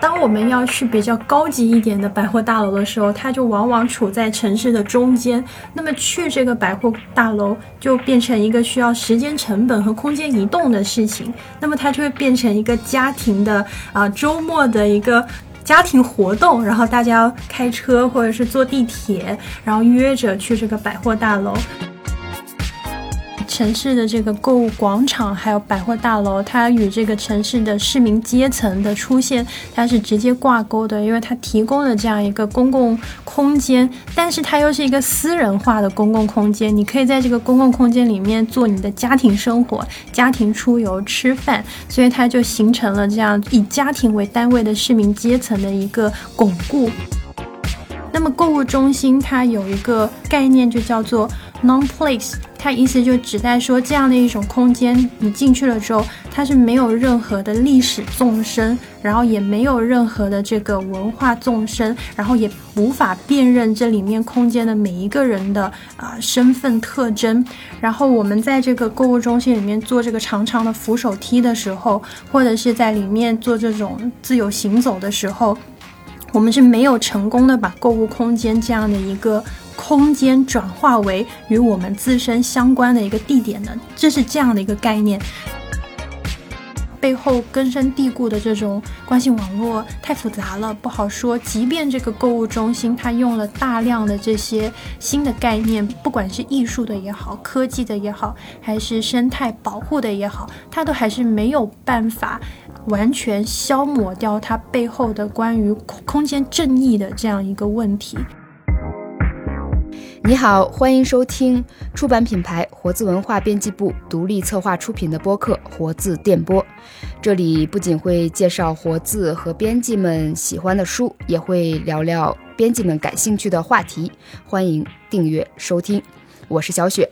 当我们要去比较高级一点的百货大楼的时候，它就往往处在城市的中间。那么去这个百货大楼就变成一个需要时间成本和空间移动的事情。那么它就会变成一个家庭的啊周末的一个家庭活动，然后大家要开车或者是坐地铁，然后约着去这个百货大楼。城市的这个购物广场，还有百货大楼，它与这个城市的市民阶层的出现，它是直接挂钩的，因为它提供了这样一个公共空间，但是它又是一个私人化的公共空间，你可以在这个公共空间里面做你的家庭生活、家庭出游、吃饭，所以它就形成了这样以家庭为单位的市民阶层的一个巩固。那么购物中心它有一个概念，就叫做 non-place。它意思就指代说，这样的一种空间，你进去了之后，它是没有任何的历史纵深，然后也没有任何的这个文化纵深，然后也无法辨认这里面空间的每一个人的啊身份特征。然后我们在这个购物中心里面做这个长长的扶手梯的时候，或者是在里面做这种自由行走的时候，我们是没有成功的把购物空间这样的一个。空间转化为与我们自身相关的一个地点呢，这是这样的一个概念。背后根深蒂固的这种关系网络太复杂了，不好说。即便这个购物中心它用了大量的这些新的概念，不管是艺术的也好，科技的也好，还是生态保护的也好，它都还是没有办法完全消磨掉它背后的关于空间正义的这样一个问题。你好，欢迎收听出版品牌活字文化编辑部独立策划出品的播客《活字电波》。这里不仅会介绍活字和编辑们喜欢的书，也会聊聊编辑们感兴趣的话题。欢迎订阅收听，我是小雪。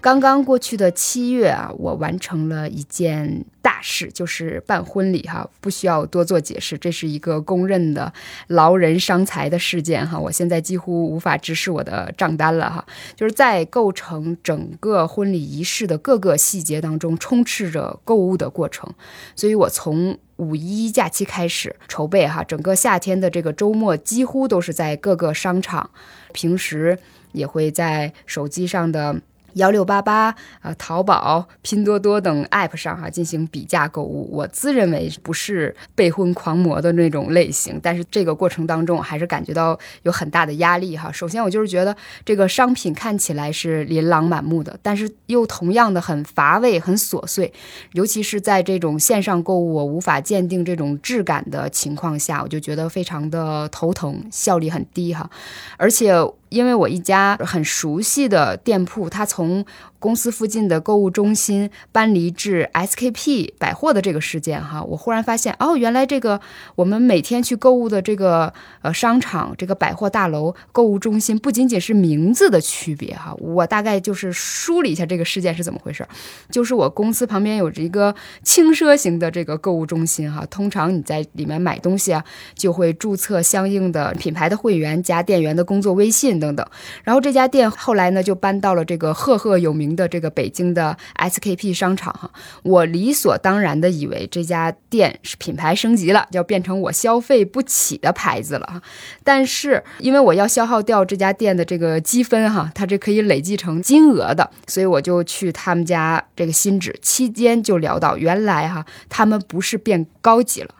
刚刚过去的七月啊，我完成了一件大事，就是办婚礼哈，不需要多做解释，这是一个公认的劳人伤财的事件哈。我现在几乎无法直视我的账单了哈，就是在构成整个婚礼仪式的各个细节当中，充斥着购物的过程。所以我从五一假期开始筹备哈，整个夏天的这个周末几乎都是在各个商场，平时也会在手机上的。幺六八八啊，淘宝、拼多多等 App 上哈进行比价购物，我自认为不是备婚狂魔的那种类型，但是这个过程当中还是感觉到有很大的压力哈。首先我就是觉得这个商品看起来是琳琅满目的，但是又同样的很乏味、很琐碎，尤其是在这种线上购物我无法鉴定这种质感的情况下，我就觉得非常的头疼，效率很低哈，而且。因为我一家很熟悉的店铺，它从公司附近的购物中心搬离至 SKP 百货的这个事件，哈，我忽然发现，哦，原来这个我们每天去购物的这个呃商场、这个百货大楼、购物中心，不仅仅是名字的区别，哈，我大概就是梳理一下这个事件是怎么回事，就是我公司旁边有着一个轻奢型的这个购物中心，哈，通常你在里面买东西啊，就会注册相应的品牌的会员，加店员的工作微信等等，然后这家店后来呢就搬到了这个赫赫有名。的这个北京的 SKP 商场哈，我理所当然的以为这家店是品牌升级了，要变成我消费不起的牌子了哈。但是因为我要消耗掉这家店的这个积分哈，它这可以累计成金额的，所以我就去他们家这个新址期间就聊到，原来哈他们不是变高级了。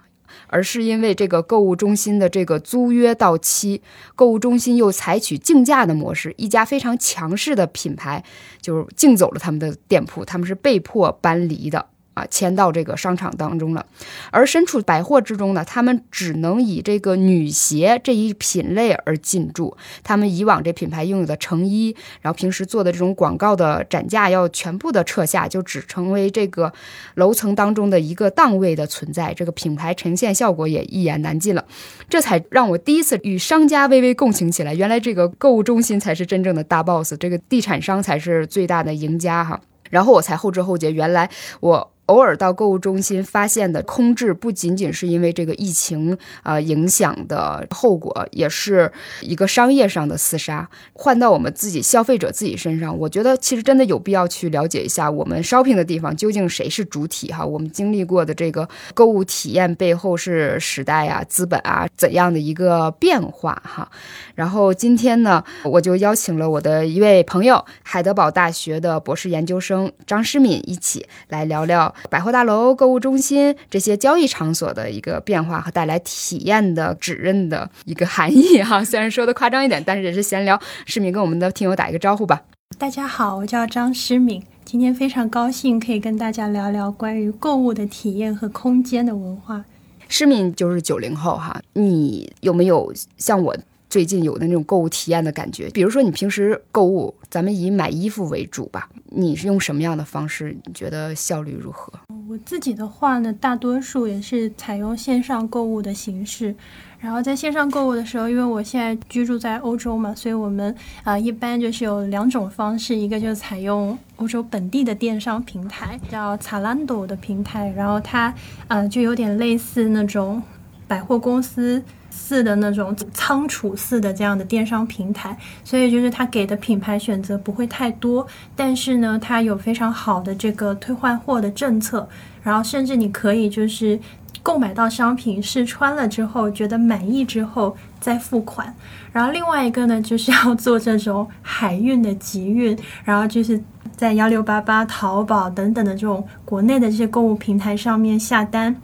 而是因为这个购物中心的这个租约到期，购物中心又采取竞价的模式，一家非常强势的品牌就竞走了他们的店铺，他们是被迫搬离的。啊，迁到这个商场当中了，而身处百货之中呢，他们只能以这个女鞋这一品类而进驻。他们以往这品牌拥有的成衣，然后平时做的这种广告的展架要全部的撤下，就只成为这个楼层当中的一个档位的存在。这个品牌呈现效果也一言难尽了，这才让我第一次与商家微微共情起来。原来这个购物中心才是真正的大 boss，这个地产商才是最大的赢家哈。然后我才后知后觉，原来我。偶尔到购物中心发现的空置，不仅仅是因为这个疫情啊影响的后果，也是一个商业上的厮杀。换到我们自己消费者自己身上，我觉得其实真的有必要去了解一下我们 shopping 的地方究竟谁是主体哈。我们经历过的这个购物体验背后是时代啊、资本啊怎样的一个变化哈。然后今天呢，我就邀请了我的一位朋友，海德堡大学的博士研究生张诗敏一起来聊聊。百货大楼、购物中心这些交易场所的一个变化和带来体验的指认的一个含义哈，虽然说的夸张一点，但是也是闲聊。诗敏跟我们的听友打一个招呼吧。大家好，我叫张诗敏，今天非常高兴可以跟大家聊聊关于购物的体验和空间的文化。诗敏就是九零后哈，你有没有像我？最近有的那种购物体验的感觉，比如说你平时购物，咱们以买衣服为主吧，你是用什么样的方式？你觉得效率如何？我自己的话呢，大多数也是采用线上购物的形式。然后在线上购物的时候，因为我现在居住在欧洲嘛，所以我们啊一般就是有两种方式，一个就是采用欧洲本地的电商平台，叫 Zalando 的平台，然后它啊就有点类似那种百货公司。似的那种仓储式的这样的电商平台，所以就是它给的品牌选择不会太多，但是呢，它有非常好的这个退换货的政策，然后甚至你可以就是购买到商品试穿了之后觉得满意之后再付款，然后另外一个呢就是要做这种海运的集运，然后就是在幺六八八、淘宝等等的这种国内的这些购物平台上面下单。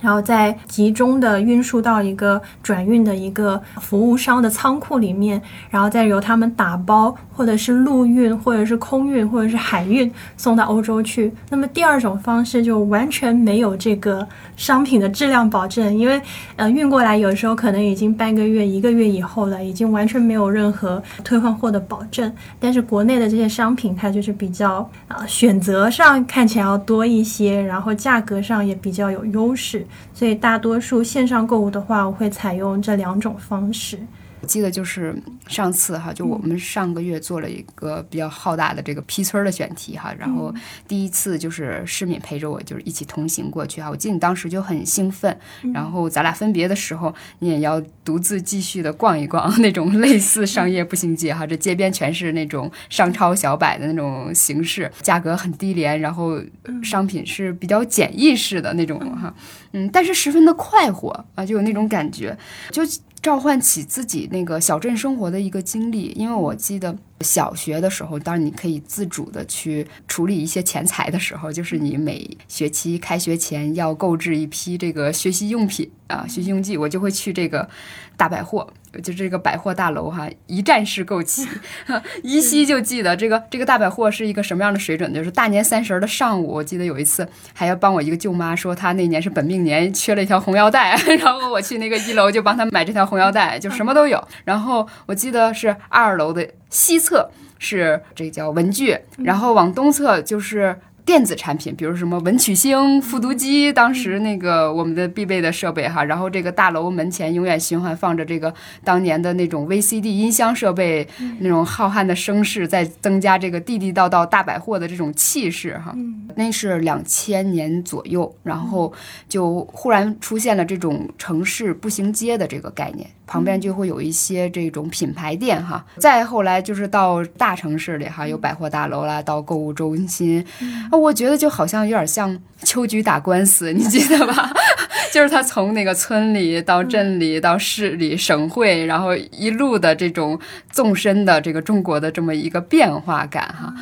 然后再集中的运输到一个转运的一个服务商的仓库里面，然后再由他们打包，或者是陆运，或者是空运，或者是海运送到欧洲去。那么第二种方式就完全没有这个商品的质量保证，因为呃运过来有时候可能已经半个月、一个月以后了，已经完全没有任何退换货的保证。但是国内的这些商品它就是比较啊选择上看起来要多一些，然后价格上也比较有优势。所以大多数线上购物的话，我会采用这两种方式。我记得就是上次哈，就我们上个月做了一个比较浩大的这个批村的选题哈，然后第一次就是诗敏陪着我，就是一起同行过去哈。我记得你当时就很兴奋，然后咱俩分别的时候，你也要独自继续的逛一逛那种类似商业步行街哈，这街边全是那种商超小摆的那种形式，价格很低廉，然后商品是比较简易式的那种哈，嗯，但是十分的快活啊，就有那种感觉，就。召唤起自己那个小镇生活的一个经历，因为我记得小学的时候，当你可以自主的去处理一些钱财的时候，就是你每学期开学前要购置一批这个学习用品啊，学习用具，我就会去这个大百货。就这个百货大楼哈，一站式购齐，依稀就记得这个这个大百货是一个什么样的水准。就是大年三十的上午，我记得有一次还要帮我一个舅妈说，她那年是本命年，缺了一条红腰带，然后我去那个一楼就帮她买这条红腰带，就什么都有。然后我记得是二楼的西侧是这叫文具，然后往东侧就是。电子产品，比如什么文曲星、复读机，当时那个我们的必备的设备哈。然后这个大楼门前永远循环放着这个当年的那种 VCD 音箱设备，那种浩瀚的声势在增加这个地地道道大百货的这种气势哈。那是两千年左右，然后就忽然出现了这种城市步行街的这个概念。旁边就会有一些这种品牌店哈，再后来就是到大城市里哈，有百货大楼啦，到购物中心，啊，我觉得就好像有点像秋菊打官司，你记得吧？就是他从那个村里到镇里到市里省会，然后一路的这种纵深的这个中国的这么一个变化感哈。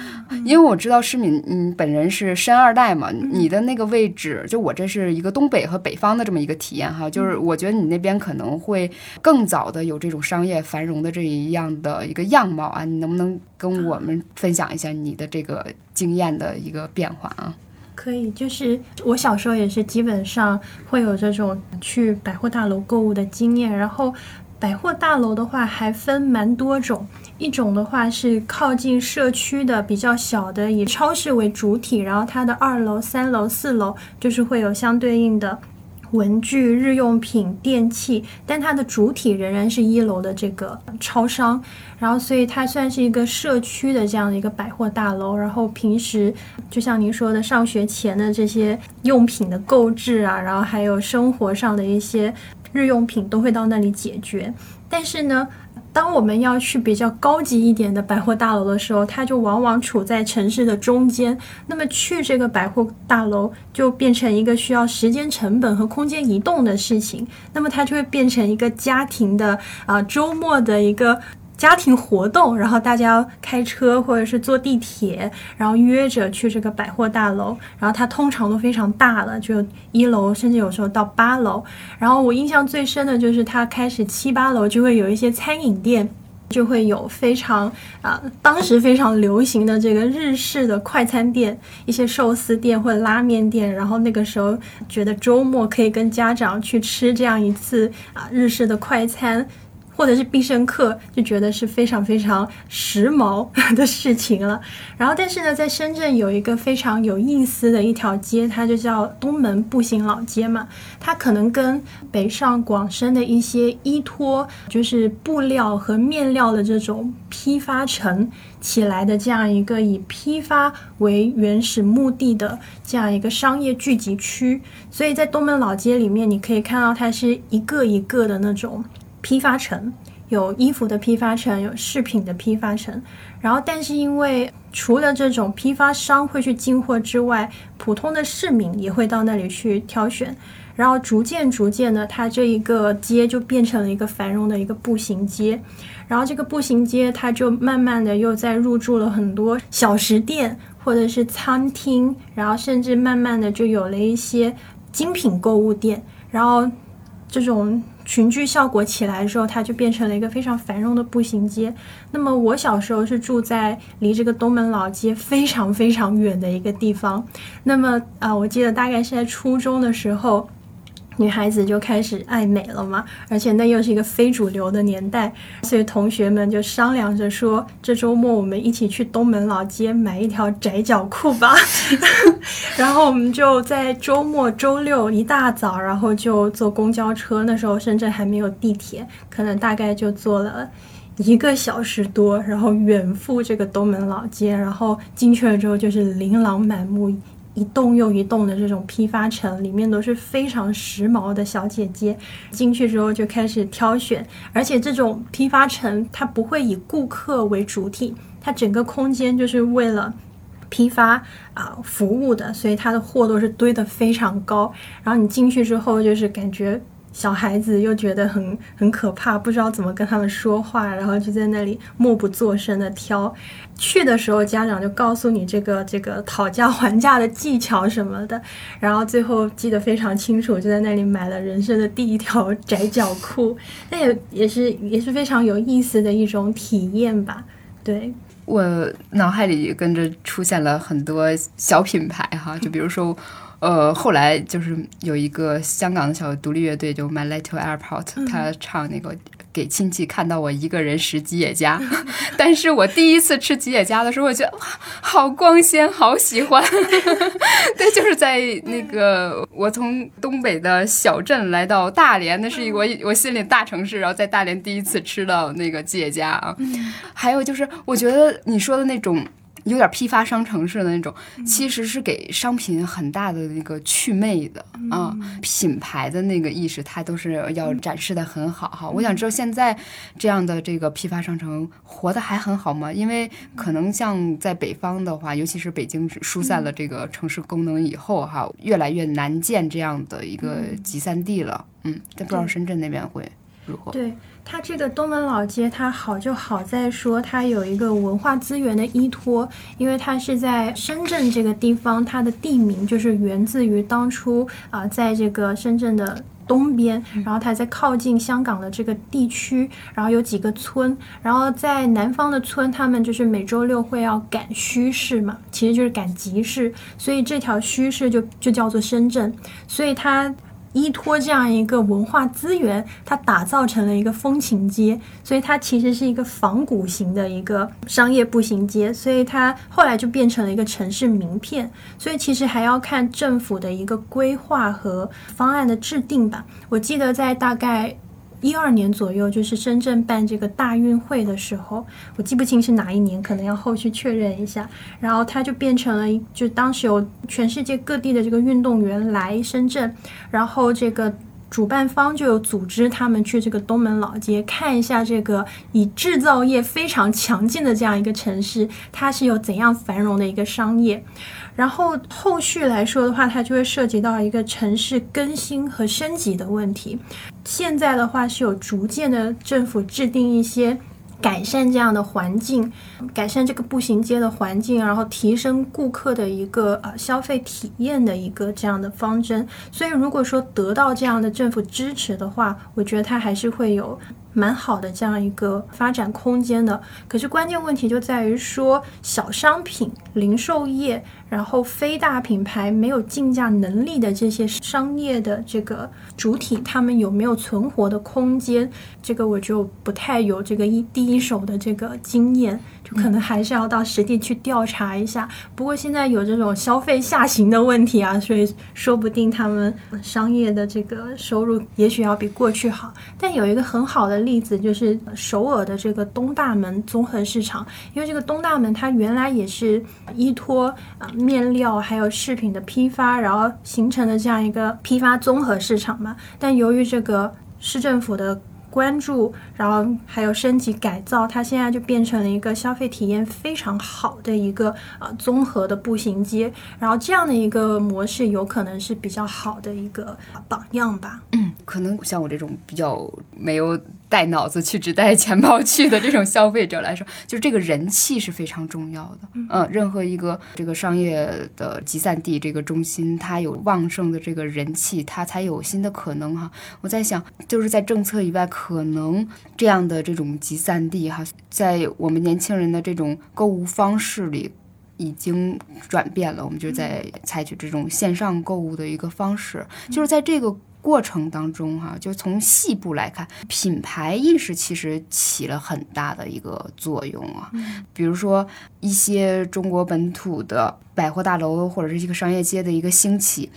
因为我知道诗敏，嗯，本人是山二代嘛，你的那个位置，就我这是一个东北和北方的这么一个体验哈。就是我觉得你那边可能会更早的有这种商业繁荣的这一样的一个样貌啊。你能不能跟我们分享一下你的这个经验的一个变化啊？可以，就是我小时候也是基本上会有这种去百货大楼购物的经验。然后百货大楼的话还分蛮多种，一种的话是靠近社区的比较小的，以超市为主体，然后它的二楼、三楼、四楼就是会有相对应的。文具、日用品、电器，但它的主体仍然是一楼的这个超商。然后，所以它算是一个社区的这样的一个百货大楼。然后平时就像您说的，上学前的这些用品的购置啊，然后还有生活上的一些日用品都会到那里解决。但是呢。当我们要去比较高级一点的百货大楼的时候，它就往往处在城市的中间。那么去这个百货大楼就变成一个需要时间成本和空间移动的事情。那么它就会变成一个家庭的啊周末的一个。家庭活动，然后大家开车或者是坐地铁，然后约着去这个百货大楼，然后它通常都非常大了，就一楼甚至有时候到八楼。然后我印象最深的就是它开始七八楼就会有一些餐饮店，就会有非常啊当时非常流行的这个日式的快餐店，一些寿司店或者拉面店。然后那个时候觉得周末可以跟家长去吃这样一次啊日式的快餐。或者是必胜客，就觉得是非常非常时髦 的事情了。然后，但是呢，在深圳有一个非常有意思的一条街，它就叫东门步行老街嘛。它可能跟北上广深的一些依托就是布料和面料的这种批发城起来的这样一个以批发为原始目的的这样一个商业聚集区。所以在东门老街里面，你可以看到它是一个一个的那种。批发城有衣服的批发城，有饰品的批发城。然后，但是因为除了这种批发商会去进货之外，普通的市民也会到那里去挑选。然后，逐渐逐渐的，它这一个街就变成了一个繁荣的一个步行街。然后，这个步行街它就慢慢的又在入驻了很多小食店或者是餐厅，然后甚至慢慢的就有了一些精品购物店。然后，这种。群聚效果起来之后，它就变成了一个非常繁荣的步行街。那么我小时候是住在离这个东门老街非常非常远的一个地方。那么啊，我记得大概是在初中的时候。女孩子就开始爱美了嘛，而且那又是一个非主流的年代，所以同学们就商量着说，这周末我们一起去东门老街买一条窄脚裤吧。然后我们就在周末周六一大早，然后就坐公交车。那时候深圳还没有地铁，可能大概就坐了一个小时多，然后远赴这个东门老街。然后进去了之后，就是琳琅满目。一栋又一栋的这种批发城，里面都是非常时髦的小姐姐。进去之后就开始挑选，而且这种批发城它不会以顾客为主体，它整个空间就是为了批发啊服务的，所以它的货都是堆得非常高。然后你进去之后，就是感觉。小孩子又觉得很很可怕，不知道怎么跟他们说话，然后就在那里默不作声的挑。去的时候，家长就告诉你这个这个讨价还价的技巧什么的，然后最后记得非常清楚，就在那里买了人生的第一条 窄脚裤。那也也是也是非常有意思的一种体验吧。对我脑海里跟着出现了很多小品牌哈，就比如说。呃，后来就是有一个香港的小独立乐队，就 My Little Airport，他唱那个给亲戚看到我一个人食吉野家，但是我第一次吃吉野家的时候，我觉得哇，好光鲜，好喜欢。对，就是在那个我从东北的小镇来到大连，那是一个我我心里大城市，然后在大连第一次吃到那个吉野家啊。还有就是，我觉得你说的那种。有点批发商城市的那种，其实是给商品很大的那个祛魅的啊，品牌的那个意识，它都是要展示的很好哈。我想知道现在这样的这个批发商城活得还很好吗？因为可能像在北方的话，尤其是北京疏散了这个城市功能以后哈，越来越难见这样的一个集散地了。嗯，但不知道深圳那边会如何？对。它这个东门老街，它好就好在说它有一个文化资源的依托，因为它是在深圳这个地方，它的地名就是源自于当初啊，在这个深圳的东边，然后它在靠近香港的这个地区，然后有几个村，然后在南方的村，他们就是每周六会要赶墟市嘛，其实就是赶集市，所以这条墟市就就叫做深圳，所以它。依托这样一个文化资源，它打造成了一个风情街，所以它其实是一个仿古型的一个商业步行街，所以它后来就变成了一个城市名片。所以其实还要看政府的一个规划和方案的制定吧。我记得在大概。一二年左右，就是深圳办这个大运会的时候，我记不清是哪一年，可能要后续确认一下。然后它就变成了，就当时有全世界各地的这个运动员来深圳，然后这个主办方就有组织他们去这个东门老街看一下这个以制造业非常强劲的这样一个城市，它是有怎样繁荣的一个商业。然后后续来说的话，它就会涉及到一个城市更新和升级的问题。现在的话是有逐渐的政府制定一些改善这样的环境，改善这个步行街的环境，然后提升顾客的一个呃消费体验的一个这样的方针。所以如果说得到这样的政府支持的话，我觉得它还是会有。蛮好的这样一个发展空间的，可是关键问题就在于说小商品、零售业，然后非大品牌没有竞价能力的这些商业的这个主体，他们有没有存活的空间？这个我就不太有这个一第一手的这个经验。就可能还是要到实地去调查一下。不过现在有这种消费下行的问题啊，所以说不定他们商业的这个收入也许要比过去好。但有一个很好的例子就是首尔的这个东大门综合市场，因为这个东大门它原来也是依托啊面料还有饰品的批发，然后形成的这样一个批发综合市场嘛。但由于这个市政府的关注，然后还有升级改造，它现在就变成了一个消费体验非常好的一个呃综合的步行街。然后这样的一个模式，有可能是比较好的一个榜样吧。嗯，可能像我这种比较没有。带脑子去，只带钱包去的这种消费者来说，就是这个人气是非常重要的。嗯，任何一个这个商业的集散地，这个中心，它有旺盛的这个人气，它才有新的可能哈。我在想，就是在政策以外，可能这样的这种集散地哈，在我们年轻人的这种购物方式里已经转变了。我们就在采取这种线上购物的一个方式，就是在这个。过程当中，哈，就从细部来看，品牌意识其实起了很大的一个作用啊。比如说一些中国本土的百货大楼或者是一个商业街的一个兴起，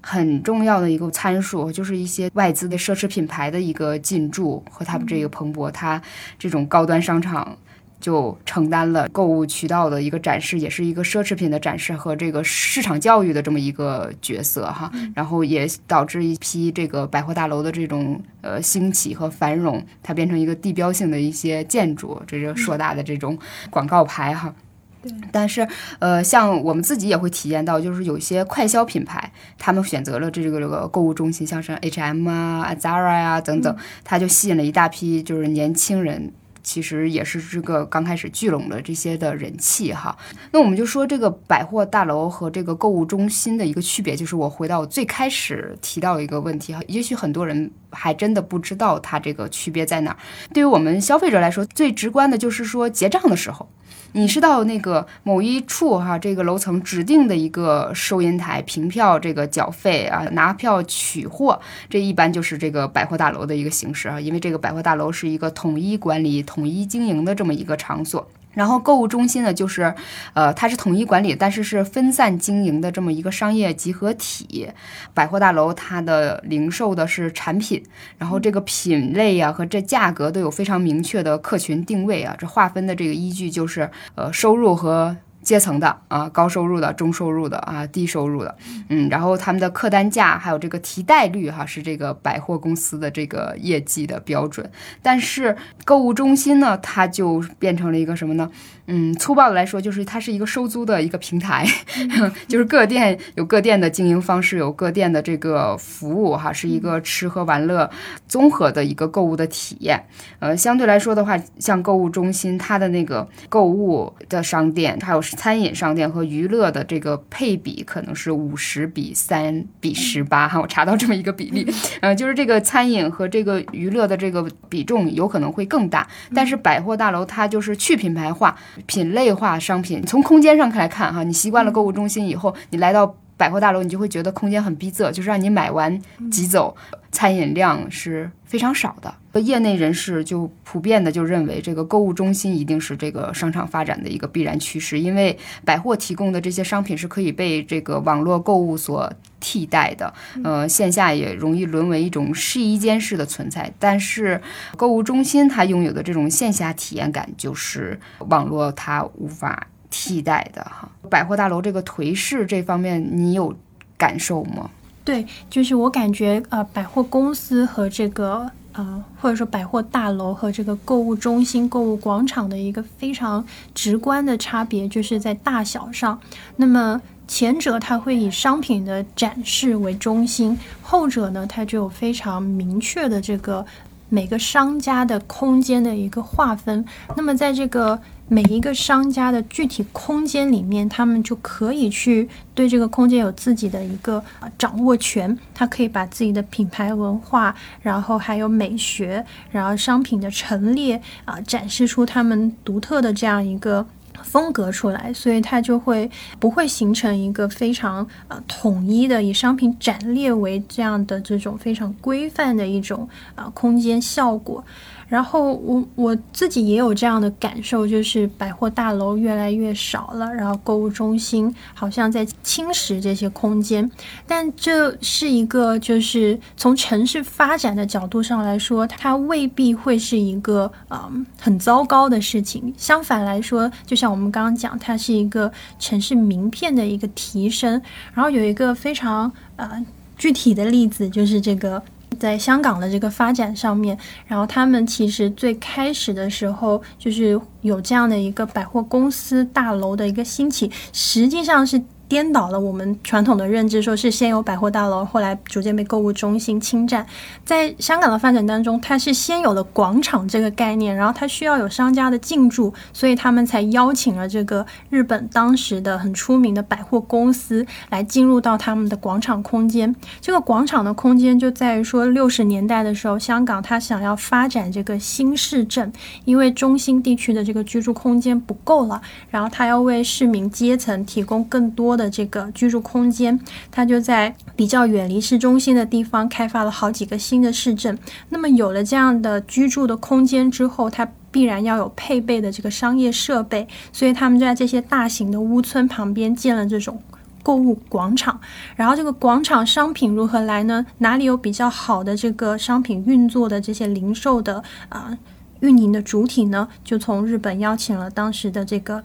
很重要的一个参数就是一些外资的奢侈品牌的一个进驻和他们这个蓬勃，它这种高端商场。就承担了购物渠道的一个展示，也是一个奢侈品的展示和这个市场教育的这么一个角色哈，然后也导致一批这个百货大楼的这种呃兴起和繁荣，它变成一个地标性的一些建筑，这是硕大的这种广告牌哈。对，但是呃，像我们自己也会体验到，就是有些快消品牌，他们选择了这个这个购物中心，像是 H&M 啊、Zara 呀等等，它就吸引了一大批就是年轻人。其实也是这个刚开始聚拢了这些的人气哈。那我们就说这个百货大楼和这个购物中心的一个区别，就是我回到我最开始提到一个问题哈，也许很多人还真的不知道它这个区别在哪儿。对于我们消费者来说，最直观的就是说结账的时候。你是到那个某一处哈，这个楼层指定的一个收银台凭票这个缴费啊，拿票取货，这一般就是这个百货大楼的一个形式啊，因为这个百货大楼是一个统一管理、统一经营的这么一个场所。然后购物中心呢，就是，呃，它是统一管理，但是是分散经营的这么一个商业集合体。百货大楼它的零售的是产品，然后这个品类呀和这价格都有非常明确的客群定位啊，这划分的这个依据就是，呃，收入和。阶层的啊，高收入的、中收入的啊、低收入的，嗯，然后他们的客单价还有这个提贷率哈，是这个百货公司的这个业绩的标准。但是购物中心呢，它就变成了一个什么呢？嗯，粗暴的来说，就是它是一个收租的一个平台，就是各店有各店的经营方式，有各店的这个服务哈，是一个吃喝玩乐综合的一个购物的体验。呃，相对来说的话，像购物中心，它的那个购物的商店，还有餐饮商店和娱乐的这个配比，可能是五十比三比十八哈，我查到这么一个比例。呃，就是这个餐饮和这个娱乐的这个比重有可能会更大，但是百货大楼它就是去品牌化。品类化商品，从空间上来看哈，你习惯了购物中心以后，你来到。百货大楼，你就会觉得空间很逼仄，就是让你买完即走，餐饮量是非常少的。业内人士就普遍的就认为，这个购物中心一定是这个商场发展的一个必然趋势，因为百货提供的这些商品是可以被这个网络购物所替代的，呃，线下也容易沦为一种试衣间式的存在。但是购物中心它拥有的这种线下体验感，就是网络它无法替代的哈。百货大楼这个颓势这方面，你有感受吗？对，就是我感觉呃，百货公司和这个。啊，或者说百货大楼和这个购物中心、购物广场的一个非常直观的差别，就是在大小上。那么前者它会以商品的展示为中心，后者呢，它就有非常明确的这个每个商家的空间的一个划分。那么在这个每一个商家的具体空间里面，他们就可以去对这个空间有自己的一个掌握权。他可以把自己的品牌文化，然后还有美学，然后商品的陈列啊，展示出他们独特的这样一个风格出来。所以它就会不会形成一个非常呃统一的以商品展列为这样的这种非常规范的一种啊空间效果。然后我我自己也有这样的感受，就是百货大楼越来越少了，然后购物中心好像在侵蚀这些空间。但这是一个，就是从城市发展的角度上来说，它未必会是一个呃很糟糕的事情。相反来说，就像我们刚刚讲，它是一个城市名片的一个提升。然后有一个非常呃具体的例子，就是这个。在香港的这个发展上面，然后他们其实最开始的时候就是有这样的一个百货公司大楼的一个兴起，实际上是。颠倒了我们传统的认知，说是先有百货大楼，后来逐渐被购物中心侵占。在香港的发展当中，它是先有了广场这个概念，然后它需要有商家的进驻，所以他们才邀请了这个日本当时的很出名的百货公司来进入到他们的广场空间。这个广场的空间就在于说，六十年代的时候，香港它想要发展这个新市镇，因为中心地区的这个居住空间不够了，然后它要为市民阶层提供更多。的这个居住空间，它就在比较远离市中心的地方开发了好几个新的市镇。那么有了这样的居住的空间之后，它必然要有配备的这个商业设备，所以他们在这些大型的屋村旁边建了这种购物广场。然后这个广场商品如何来呢？哪里有比较好的这个商品运作的这些零售的啊运营的主体呢？就从日本邀请了当时的这个。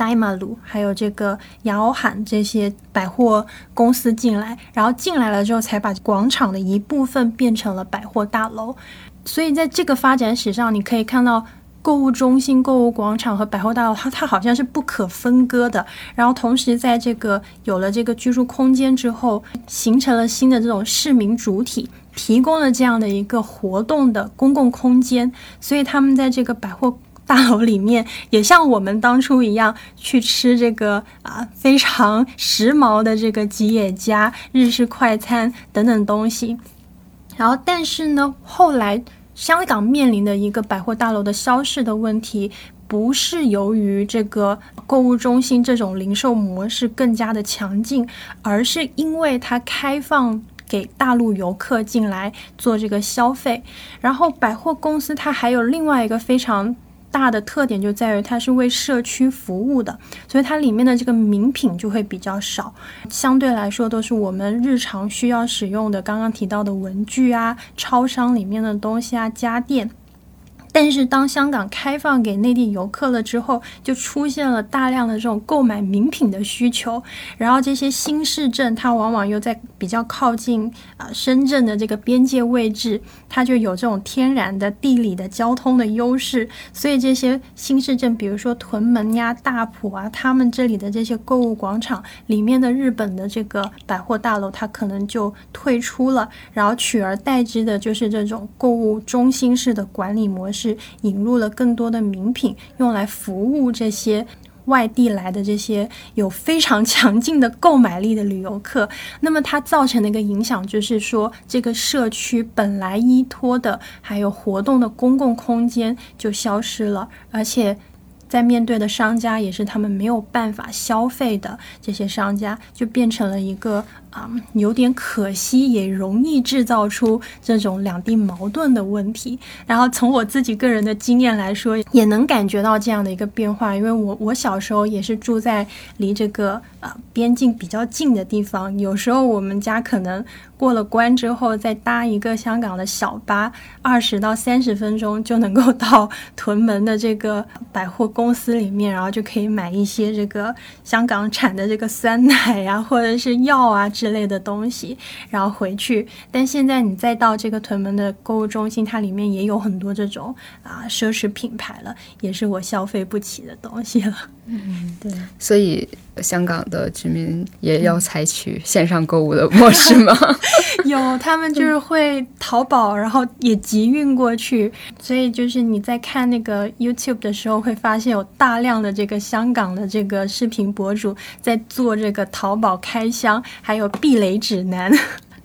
大马路还有这个摇喊这些百货公司进来，然后进来了之后，才把广场的一部分变成了百货大楼。所以在这个发展史上，你可以看到购物中心、购物广场和百货大楼，它它好像是不可分割的。然后同时，在这个有了这个居住空间之后，形成了新的这种市民主体，提供了这样的一个活动的公共空间。所以他们在这个百货。大楼里面也像我们当初一样去吃这个啊非常时髦的这个吉野家、日式快餐等等东西，然后但是呢，后来香港面临的一个百货大楼的消逝的问题，不是由于这个购物中心这种零售模式更加的强劲，而是因为它开放给大陆游客进来做这个消费，然后百货公司它还有另外一个非常。大的特点就在于它是为社区服务的，所以它里面的这个名品就会比较少，相对来说都是我们日常需要使用的，刚刚提到的文具啊、超商里面的东西啊、家电。但是当香港开放给内地游客了之后，就出现了大量的这种购买名品的需求。然后这些新市镇，它往往又在比较靠近啊深圳的这个边界位置，它就有这种天然的地理的交通的优势。所以这些新市镇，比如说屯门呀、大埔啊，他们这里的这些购物广场里面的日本的这个百货大楼，它可能就退出了，然后取而代之的就是这种购物中心式的管理模式。引入了更多的名品，用来服务这些外地来的这些有非常强劲的购买力的旅游客。那么它造成的一个影响就是说，这个社区本来依托的还有活动的公共空间就消失了，而且在面对的商家也是他们没有办法消费的这些商家，就变成了一个啊有点可惜，也容易制造出这种两地矛盾的问题。然后从我自己个人的经验来说，也能感觉到这样的一个变化，因为我我小时候也是住在离这个啊边境比较近的地方，有时候我们家可能。过了关之后，再搭一个香港的小巴，二十到三十分钟就能够 到屯门的这个百货公司里面，然后就可以买一些这个香港产的这个酸奶呀，或者是药啊之类的东西，然后回去。但现在你再到这个屯门的购物中心，它里面也有很多这种啊奢侈品牌了，也是我消费不起的东西了。嗯，对，所以。香港的居民也要采取线上购物的模式吗？有，他们就是会淘宝，然后也集运过去。所以就是你在看那个 YouTube 的时候，会发现有大量的这个香港的这个视频博主在做这个淘宝开箱，还有避雷指南。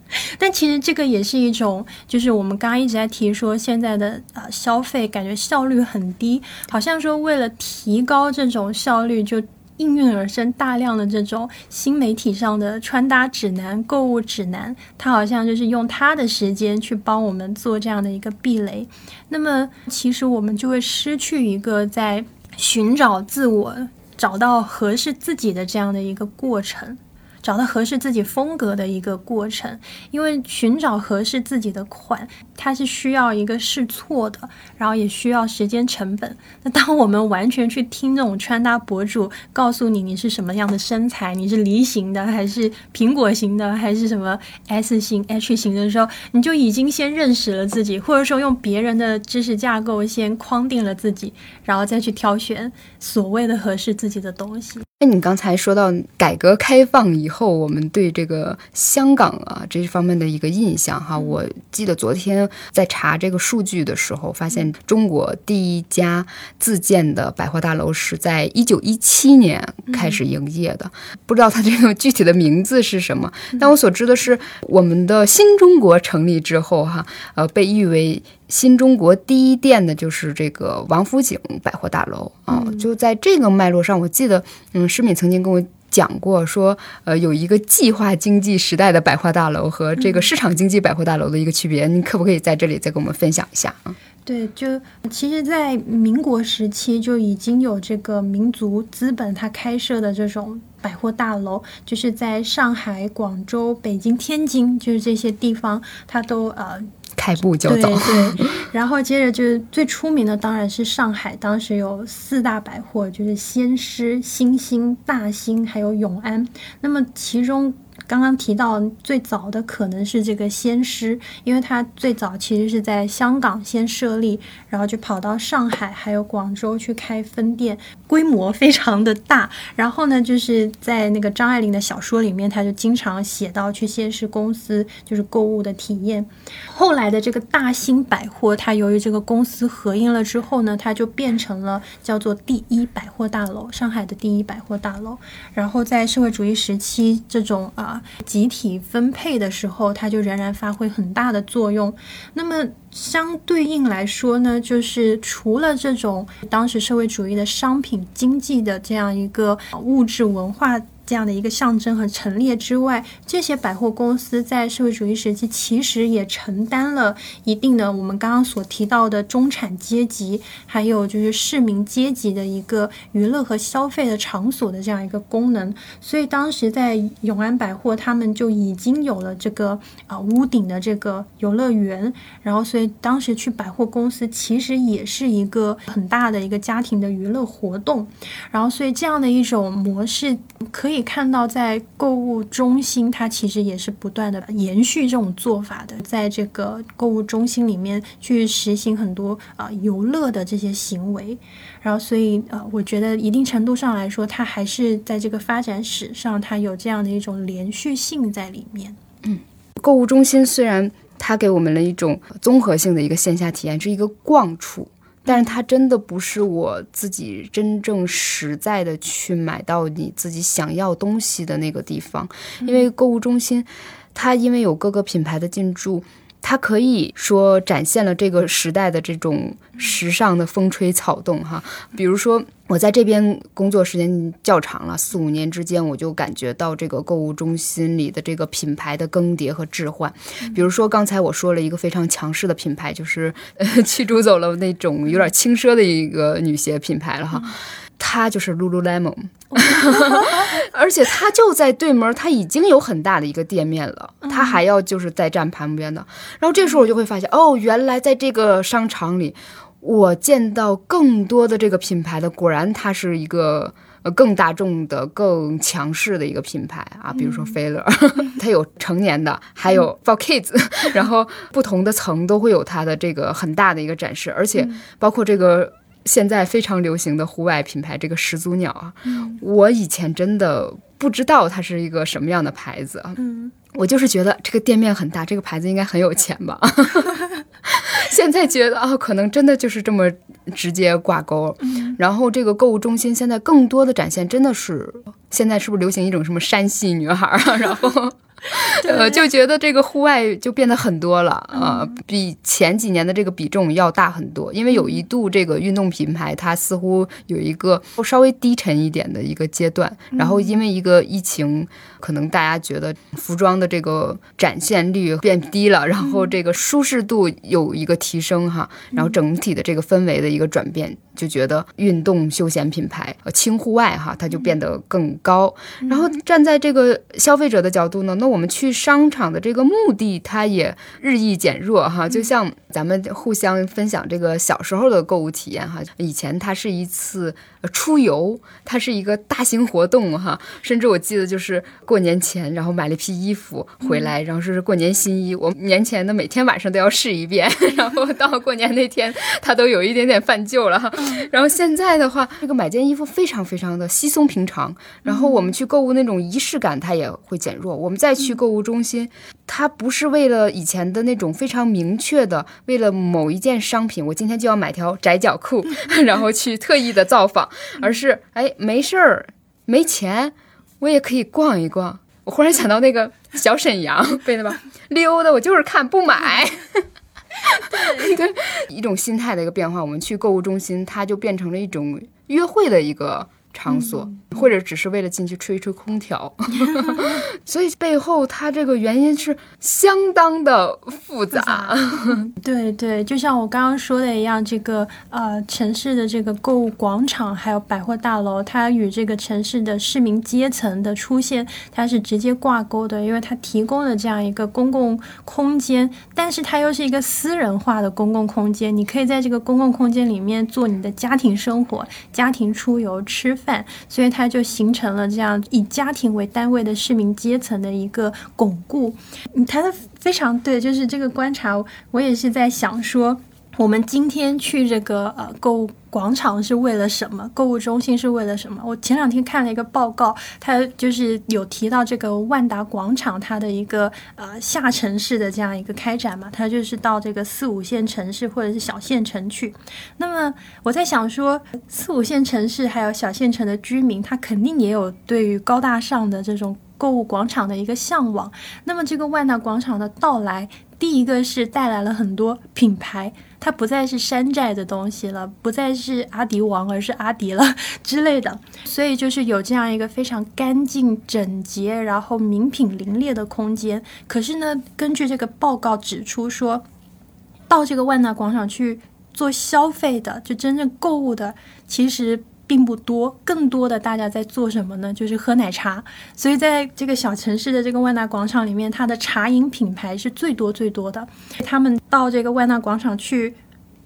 但其实这个也是一种，就是我们刚刚一直在提说，现在的呃消费感觉效率很低，好像说为了提高这种效率就。应运而生大量的这种新媒体上的穿搭指南、购物指南，它好像就是用它的时间去帮我们做这样的一个避雷。那么，其实我们就会失去一个在寻找自我、找到合适自己的这样的一个过程。找到合适自己风格的一个过程，因为寻找合适自己的款，它是需要一个试错的，然后也需要时间成本。那当我们完全去听这种穿搭博主告诉你你是什么样的身材，你是梨形的还是苹果型的还是什么 S 型 H 型的时候，你就已经先认识了自己，或者说用别人的知识架构先框定了自己，然后再去挑选所谓的合适自己的东西。那你刚才说到改革开放以后，我们对这个香港啊这方面的一个印象哈，我记得昨天在查这个数据的时候，发现中国第一家自建的百货大楼是在一九一七年开始营业的，不知道它这个具体的名字是什么。但我所知的是，我们的新中国成立之后哈，呃，被誉为。新中国第一店的就是这个王府井百货大楼啊，就在这个脉络上，我记得，嗯，施敏曾经跟我讲过，说，呃，有一个计划经济时代的百货大楼和这个市场经济百货大楼的一个区别，你可不可以在这里再跟我们分享一下啊？对，就其实，在民国时期就已经有这个民族资本它开设的这种百货大楼，就是在上海、广州、北京、天津，就是这些地方，它都呃。开步就走，对，然后接着就是最出名的当然是上海，当时有四大百货，就是先施、新兴、大兴，还有永安。那么其中。刚刚提到最早的可能是这个先施，因为它最早其实是在香港先设立，然后就跑到上海还有广州去开分店，规模非常的大。然后呢，就是在那个张爱玲的小说里面，他就经常写到去先施公司就是购物的体验。后来的这个大兴百货，它由于这个公司合营了之后呢，它就变成了叫做第一百货大楼，上海的第一百货大楼。然后在社会主义时期，这种啊。集体分配的时候，它就仍然发挥很大的作用。那么相对应来说呢，就是除了这种当时社会主义的商品经济的这样一个物质文化。这样的一个象征和陈列之外，这些百货公司在社会主义时期其实也承担了一定的我们刚刚所提到的中产阶级，还有就是市民阶级的一个娱乐和消费的场所的这样一个功能。所以当时在永安百货，他们就已经有了这个啊屋顶的这个游乐园。然后，所以当时去百货公司其实也是一个很大的一个家庭的娱乐活动。然后，所以这样的一种模式可以。可以看到，在购物中心，它其实也是不断的延续这种做法的，在这个购物中心里面去实行很多啊游乐的这些行为，然后所以呃，我觉得一定程度上来说，它还是在这个发展史上，它有这样的一种连续性在里面。嗯，购物中心虽然它给我们了一种综合性的一个线下体验，是一个逛处。但是它真的不是我自己真正实在的去买到你自己想要东西的那个地方，因为购物中心，它因为有各个品牌的进驻。它可以说展现了这个时代的这种时尚的风吹草动哈。比如说，我在这边工作时间较长了，四五年之间，我就感觉到这个购物中心里的这个品牌的更迭和置换。比如说，刚才我说了一个非常强势的品牌，就是驱逐走了那种有点轻奢的一个女鞋品牌了哈。它就是 Lululemon，而且它就在对门，它已经有很大的一个店面了，它还要就是在站旁边的。然后这时候我就会发现，哦，原来在这个商场里，我见到更多的这个品牌的，果然它是一个呃更大众的、更强势的一个品牌啊。比如说 f a i l e r 它有成年的，还有 for kids，然后不同的层都会有它的这个很大的一个展示，而且包括这个。现在非常流行的户外品牌，这个始祖鸟啊，我以前真的不知道它是一个什么样的牌子啊。嗯，我就是觉得这个店面很大，这个牌子应该很有钱吧。现在觉得啊，可能真的就是这么直接挂钩。然后这个购物中心现在更多的展现，真的是现在是不是流行一种什么山系女孩啊？然后。呃，就觉得这个户外就变得很多了啊，比前几年的这个比重要大很多。因为有一度这个运动品牌它似乎有一个稍微低沉一点的一个阶段，然后因为一个疫情，可能大家觉得服装的这个展现率变低了，然后这个舒适度有一个提升哈，然后整体的这个氛围的一个转变。就觉得运动休闲品牌呃轻户外哈，它就变得更高。然后站在这个消费者的角度呢，那我们去商场的这个目的，它也日益减弱哈。就像咱们互相分享这个小时候的购物体验哈，以前它是一次出游，它是一个大型活动哈。甚至我记得就是过年前，然后买了一批衣服回来，然后是过年新衣，我年前的每天晚上都要试一遍，然后到过年那天，它都有一点点泛旧了哈。然后现在的话，这个买件衣服非常非常的稀松平常。然后我们去购物那种仪式感它也会减弱。我们再去购物中心，它不是为了以前的那种非常明确的，为了某一件商品，我今天就要买条窄脚裤，然后去特意的造访，而是哎没事儿，没钱，我也可以逛一逛。我忽然想到那个小沈阳，背的吧，溜达，我就是看不买。对，一种心态的一个变化。我们去购物中心，它就变成了一种约会的一个场所。或者只是为了进去吹一吹空调，所以背后它这个原因是相当的复杂。对对，就像我刚刚说的一样，这个呃城市的这个购物广场还有百货大楼，它与这个城市的市民阶层的出现，它是直接挂钩的，因为它提供了这样一个公共空间，但是它又是一个私人化的公共空间，你可以在这个公共空间里面做你的家庭生活、家庭出游、吃饭，所以它。它就形成了这样以家庭为单位的市民阶层的一个巩固。你谈的非常对，就是这个观察，我也是在想说。我们今天去这个呃购物广场是为了什么？购物中心是为了什么？我前两天看了一个报告，它就是有提到这个万达广场它的一个呃下城市的这样一个开展嘛，它就是到这个四五线城市或者是小县城去。那么我在想说，四五线城市还有小县城的居民，他肯定也有对于高大上的这种购物广场的一个向往。那么这个万达广场的到来，第一个是带来了很多品牌。它不再是山寨的东西了，不再是阿迪王，而是阿迪了 之类的。所以就是有这样一个非常干净整洁，然后名品林列的空间。可是呢，根据这个报告指出，说到这个万达广场去做消费的，就真正购物的，其实。并不多，更多的大家在做什么呢？就是喝奶茶。所以在这个小城市的这个万达广场里面，它的茶饮品牌是最多最多的。他们到这个万达广场去，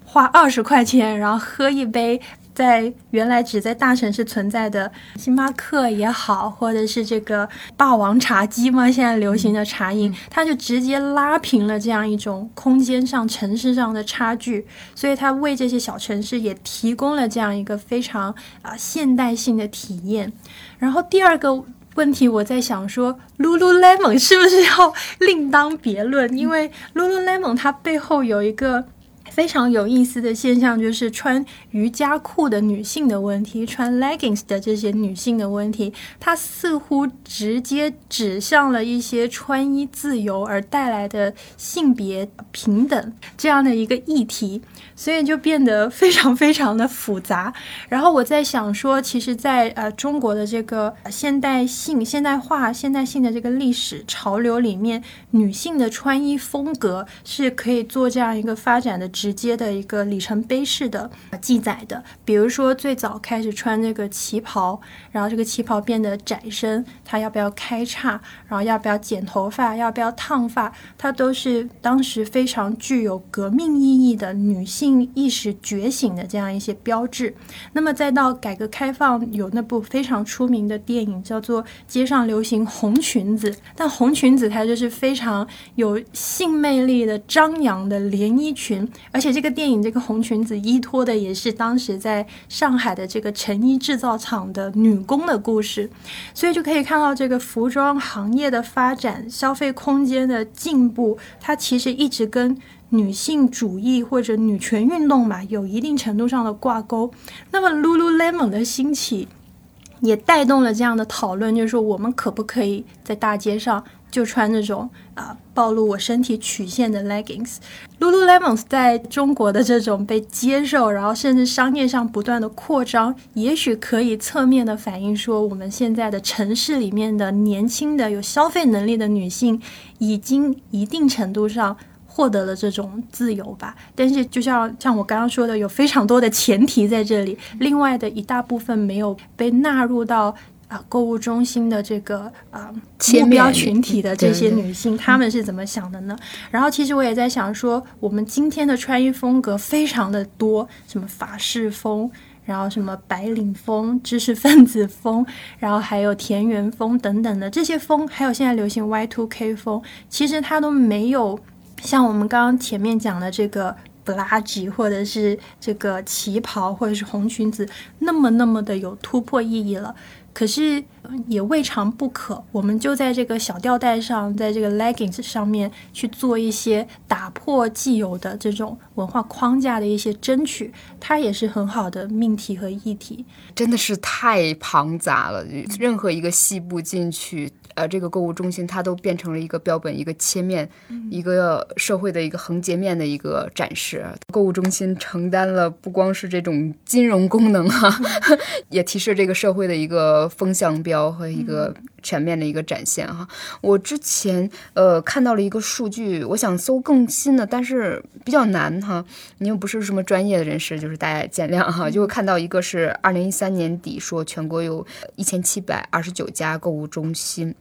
花二十块钱，然后喝一杯。在原来只在大城市存在的星巴克也好，或者是这个霸王茶姬嘛，现在流行的茶饮，它就直接拉平了这样一种空间上、城市上的差距，所以它为这些小城市也提供了这样一个非常啊现代性的体验。然后第二个问题，我在想说，Lululemon 是不是要另当别论？因为 Lululemon 它背后有一个。非常有意思的现象就是穿瑜伽裤的女性的问题，穿 leggings 的这些女性的问题，它似乎直接指向了一些穿衣自由而带来的性别平等这样的一个议题，所以就变得非常非常的复杂。然后我在想说，其实，在呃中国的这个现代性、现代化、现代性的这个历史潮流里面，女性的穿衣风格是可以做这样一个发展的。直接的一个里程碑式的记载的，比如说最早开始穿这个旗袍，然后这个旗袍变得窄身，它要不要开叉，然后要不要剪头发，要不要烫发，它都是当时非常具有革命意义的女性意识觉醒的这样一些标志。那么再到改革开放，有那部非常出名的电影叫做《街上流行红裙子》，但红裙子它就是非常有性魅力的张扬的连衣裙。而且这个电影，这个红裙子依托的也是当时在上海的这个成衣制造厂的女工的故事，所以就可以看到这个服装行业的发展、消费空间的进步，它其实一直跟女性主义或者女权运动嘛有一定程度上的挂钩。那么 Lululemon 的兴起也带动了这样的讨论，就是说我们可不可以在大街上？就穿这种啊暴露我身体曲线的 leggings，Lululemon 在中国的这种被接受，然后甚至商业上不断的扩张，也许可以侧面的反映说，我们现在的城市里面的年轻的有消费能力的女性，已经一定程度上获得了这种自由吧。但是就像像我刚刚说的，有非常多的前提在这里，另外的一大部分没有被纳入到。啊，购物中心的这个啊目标群体的这些女性，她们是怎么想的呢？然后，其实我也在想说，我们今天的穿衣风格非常的多，什么法式风，然后什么白领风、知识分子风，然后还有田园风等等的这些风，还有现在流行 Y two K 风，其实它都没有像我们刚刚前面讲的这个布拉吉，或者是这个旗袍，或者是红裙子那么那么的有突破意义了。可是也未尝不可，我们就在这个小吊带上，在这个 leggings 上面去做一些打破既有的这种文化框架的一些争取，它也是很好的命题和议题。真的是太庞杂了，任何一个细部进去。呃，这个购物中心它都变成了一个标本，一个切面，一个社会的一个横截面的一个展示。购物中心承担了不光是这种金融功能哈，也提示这个社会的一个风向标和一个全面的一个展现哈。我之前呃看到了一个数据，我想搜更新的，但是比较难哈。你又不是什么专业的人士，就是大家见谅哈。就会看到一个是二零一三年底说全国有一千七百二十九家购物中心。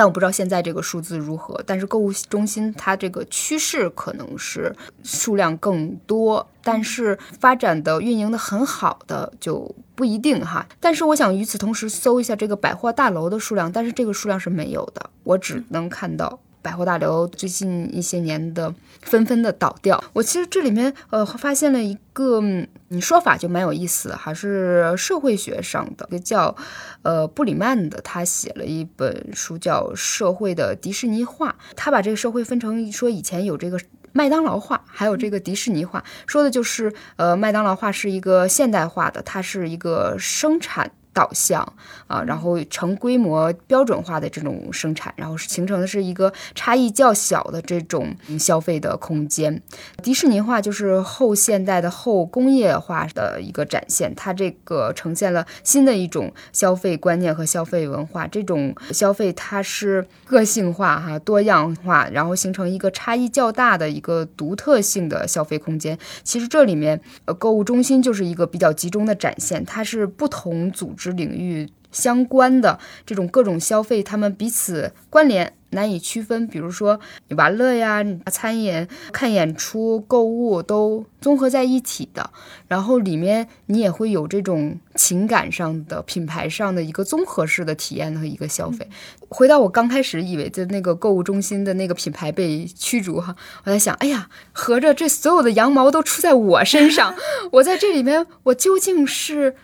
但我不知道现在这个数字如何。但是购物中心它这个趋势可能是数量更多，但是发展的运营的很好的就不一定哈。但是我想与此同时搜一下这个百货大楼的数量，但是这个数量是没有的，我只能看到。百货大楼最近一些年的纷纷的倒掉，我其实这里面呃发现了一个你说法就蛮有意思，还是社会学上的，一个叫呃布里曼的，他写了一本书叫《社会的迪士尼化》，他把这个社会分成说以前有这个麦当劳化，还有这个迪士尼化，说的就是呃麦当劳化是一个现代化的，它是一个生产。导向啊，然后成规模标准化的这种生产，然后形成的是一个差异较小的这种消费的空间。迪士尼化就是后现代的后工业化的一个展现，它这个呈现了新的一种消费观念和消费文化。这种消费它是个性化哈，多样化，然后形成一个差异较大的一个独特性的消费空间。其实这里面呃，购物中心就是一个比较集中的展现，它是不同组织。领域相关的这种各种消费，他们彼此关联，难以区分。比如说玩乐呀、餐饮、看演出、购物都综合在一起的。然后里面你也会有这种情感上的、品牌上的一个综合式的体验和一个消费。回到我刚开始以为的那个购物中心的那个品牌被驱逐哈，我在想，哎呀，合着这所有的羊毛都出在我身上，我在这里面，我究竟是？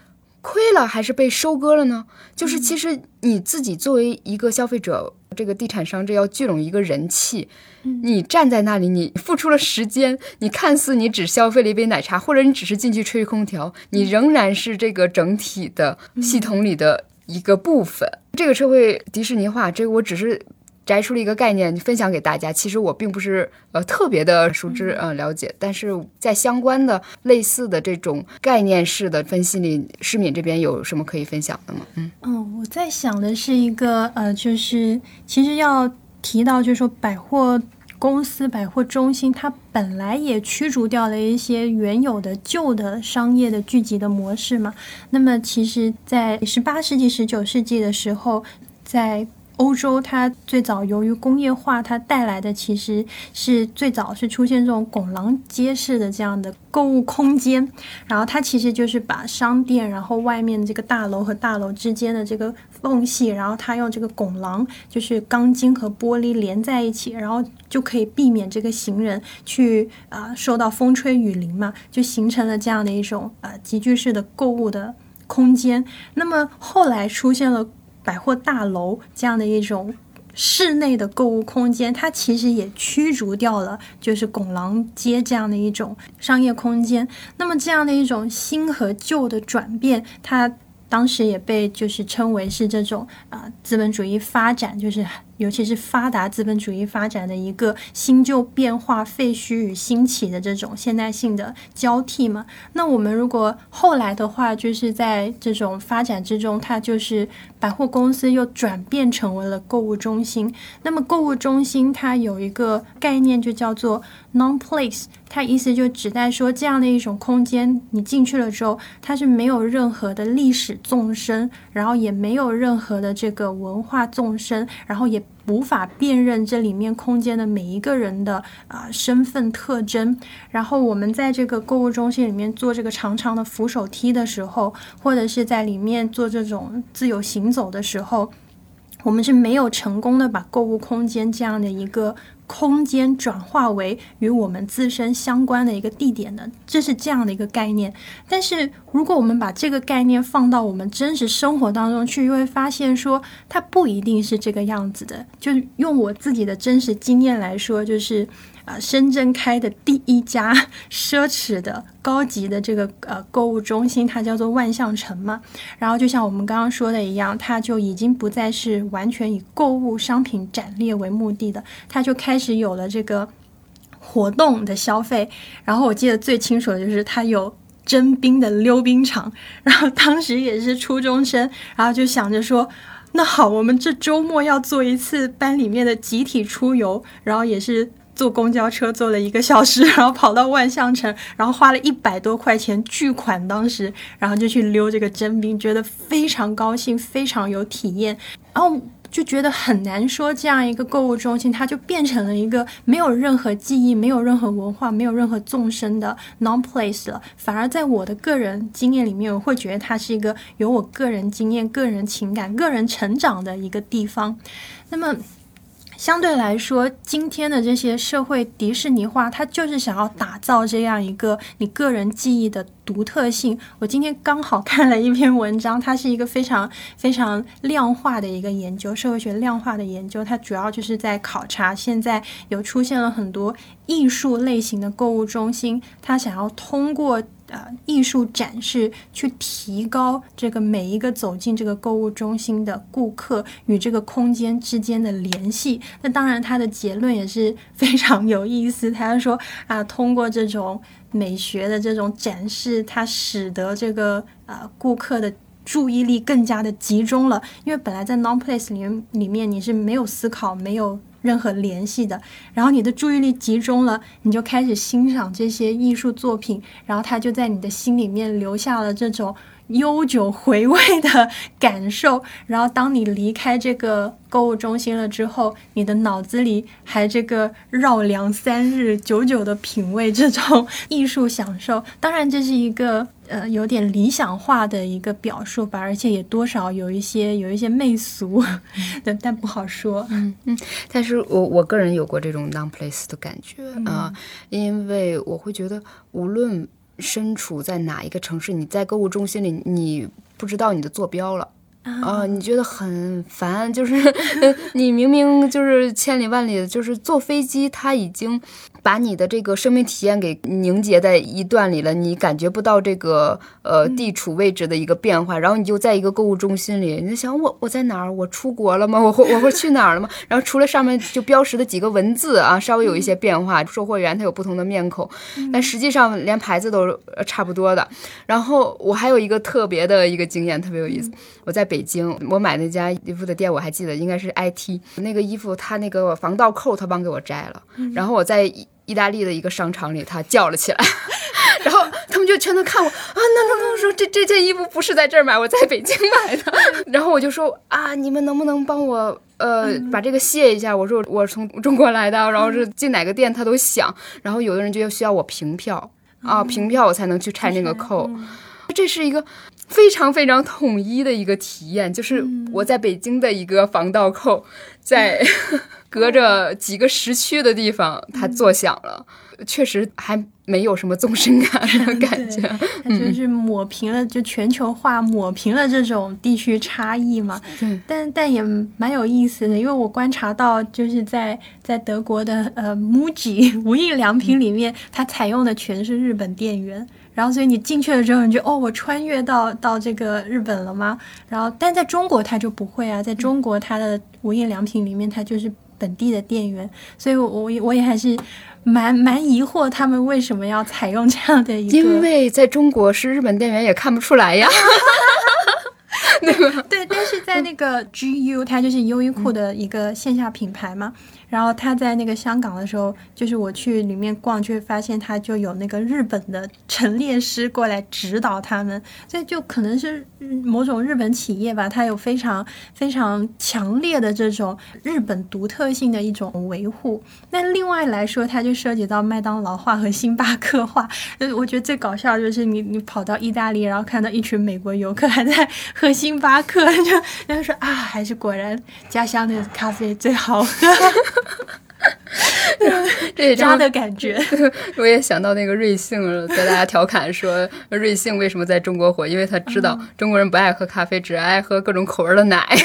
亏了还是被收割了呢？就是其实你自己作为一个消费者，这个地产商这要聚拢一个人气，你站在那里，你付出了时间，你看似你只消费了一杯奶茶，或者你只是进去吹空调，你仍然是这个整体的系统里的一个部分。这个社会迪士尼化，这个我只是。摘出了一个概念分享给大家，其实我并不是呃特别的熟知呃了解，但是在相关的类似的这种概念式的分析里，诗敏这边有什么可以分享的吗？嗯嗯，我在想的是一个呃，就是其实要提到，就是说百货公司、百货中心，它本来也驱逐掉了一些原有的旧的商业的聚集的模式嘛。那么其实，在十八世纪、十九世纪的时候，在欧洲它最早由于工业化，它带来的其实是最早是出现这种拱廊街式的这样的购物空间，然后它其实就是把商店，然后外面这个大楼和大楼之间的这个缝隙，然后它用这个拱廊，就是钢筋和玻璃连在一起，然后就可以避免这个行人去啊受到风吹雨淋嘛，就形成了这样的一种呃集聚式的购物的空间。那么后来出现了。百货大楼这样的一种室内的购物空间，它其实也驱逐掉了，就是拱廊街这样的一种商业空间。那么这样的一种新和旧的转变，它当时也被就是称为是这种啊资本主义发展，就是。尤其是发达资本主义发展的一个新旧变化、废墟与兴起的这种现代性的交替嘛？那我们如果后来的话，就是在这种发展之中，它就是百货公司又转变成为了购物中心。那么购物中心它有一个概念，就叫做 non-place，它意思就指代说这样的一种空间，你进去了之后，它是没有任何的历史纵深，然后也没有任何的这个文化纵深，然后也。无法辨认这里面空间的每一个人的啊身份特征。然后我们在这个购物中心里面做这个长长的扶手梯的时候，或者是在里面做这种自由行走的时候，我们是没有成功的把购物空间这样的一个。空间转化为与我们自身相关的一个地点的，这是这样的一个概念。但是，如果我们把这个概念放到我们真实生活当中去，又会发现说它不一定是这个样子的。就用我自己的真实经验来说，就是。啊，深圳开的第一家 奢侈的、高级的这个呃购物中心，它叫做万象城嘛。然后就像我们刚刚说的一样，它就已经不再是完全以购物商品展列为目的的，它就开始有了这个活动的消费。然后我记得最清楚的就是它有征兵的溜冰场，然后当时也是初中生，然后就想着说，那好，我们这周末要做一次班里面的集体出游，然后也是。坐公交车坐了一个小时，然后跑到万象城，然后花了一百多块钱巨款，当时，然后就去溜这个真冰，觉得非常高兴，非常有体验，然后就觉得很难说这样一个购物中心，它就变成了一个没有任何记忆、没有任何文化、没有任何纵深的 non place 了。反而在我的个人经验里面，我会觉得它是一个有我个人经验、个人情感、个人成长的一个地方。那么。相对来说，今天的这些社会迪士尼化，它就是想要打造这样一个你个人记忆的独特性。我今天刚好 看了一篇文章，它是一个非常非常量化的一个研究，社会学量化的研究。它主要就是在考察现在有出现了很多艺术类型的购物中心，它想要通过。艺术展示去提高这个每一个走进这个购物中心的顾客与这个空间之间的联系。那当然，他的结论也是非常有意思。他说啊，通过这种美学的这种展示，它使得这个呃顾客的注意力更加的集中了。因为本来在 non place 里面里面你是没有思考，没有。任何联系的，然后你的注意力集中了，你就开始欣赏这些艺术作品，然后它就在你的心里面留下了这种。悠久回味的感受，然后当你离开这个购物中心了之后，你的脑子里还这个绕梁三日，久久的品味这种艺术享受。当然，这是一个呃有点理想化的一个表述吧，而且也多少有一些有一些媚俗，但但不好说。嗯嗯，但是我我个人有过这种 non place 的感觉啊，因为我会觉得无论。身处在哪一个城市？你在购物中心里，你不知道你的坐标了。啊，你觉得很烦，就是 你明明就是千里万里的，就是坐飞机，它已经。把你的这个生命体验给凝结在一段里了，你感觉不到这个呃地处位置的一个变化，然后你就在一个购物中心里，你就想我我在哪儿？我出国了吗？我会我会去哪儿了吗？然后除了上面就标识的几个文字啊，稍微有一些变化，售货员他有不同的面孔，但实际上连牌子都是差不多的。然后我还有一个特别的一个经验，特别有意思。我在北京，我买那家衣服的店，我还记得应该是 IT 那个衣服，它那个防盗扣他帮给我摘了，然后我在。意大利的一个商场里，他叫了起来，然后他们就全都看我啊，那那那说这这件衣服不是在这儿买，我在北京买的。然后我就说啊，你们能不能帮我呃把这个卸一下？我说我从中国来的，然后是进哪个店他都想。然后有的人就需要我凭票啊，凭票我才能去拆那个扣。这是一个非常非常统一的一个体验，就是我在北京的一个防盗扣在。隔着几个时区的地方，它作响了，确实还没有什么纵深感的感觉。它就是抹平了，就全球化抹平了这种地区差异嘛。但但也蛮有意思的，因为我观察到，就是在在德国的呃 MUJI 无印良品里面，它采用的全是日本店员。然后所以你进去了之后，你就哦，我穿越到到这个日本了吗？然后但在中国它就不会啊，在中国它的无印良品里面，它就是。本地的店员，所以，我我我也还是蛮蛮疑惑，他们为什么要采用这样的一个？因为在中国是日本店员也看不出来呀，对吧？对，但是在那个 GU，它就是优衣库的一个线下品牌嘛。然后他在那个香港的时候，就是我去里面逛，就会发现他就有那个日本的陈列师过来指导他们，所以就可能是某种日本企业吧，它有非常非常强烈的这种日本独特性的一种维护。那另外来说，它就涉及到麦当劳化和星巴克化。呃，我觉得最搞笑就是你你跑到意大利，然后看到一群美国游客还在喝星巴克，就 然后说啊，还是果然家乡的咖啡最好喝。这家的感觉，我也想到那个瑞幸了，在大家调侃说瑞幸为什么在中国火，因为他知道中国人不爱喝咖啡，只爱喝各种口味的奶。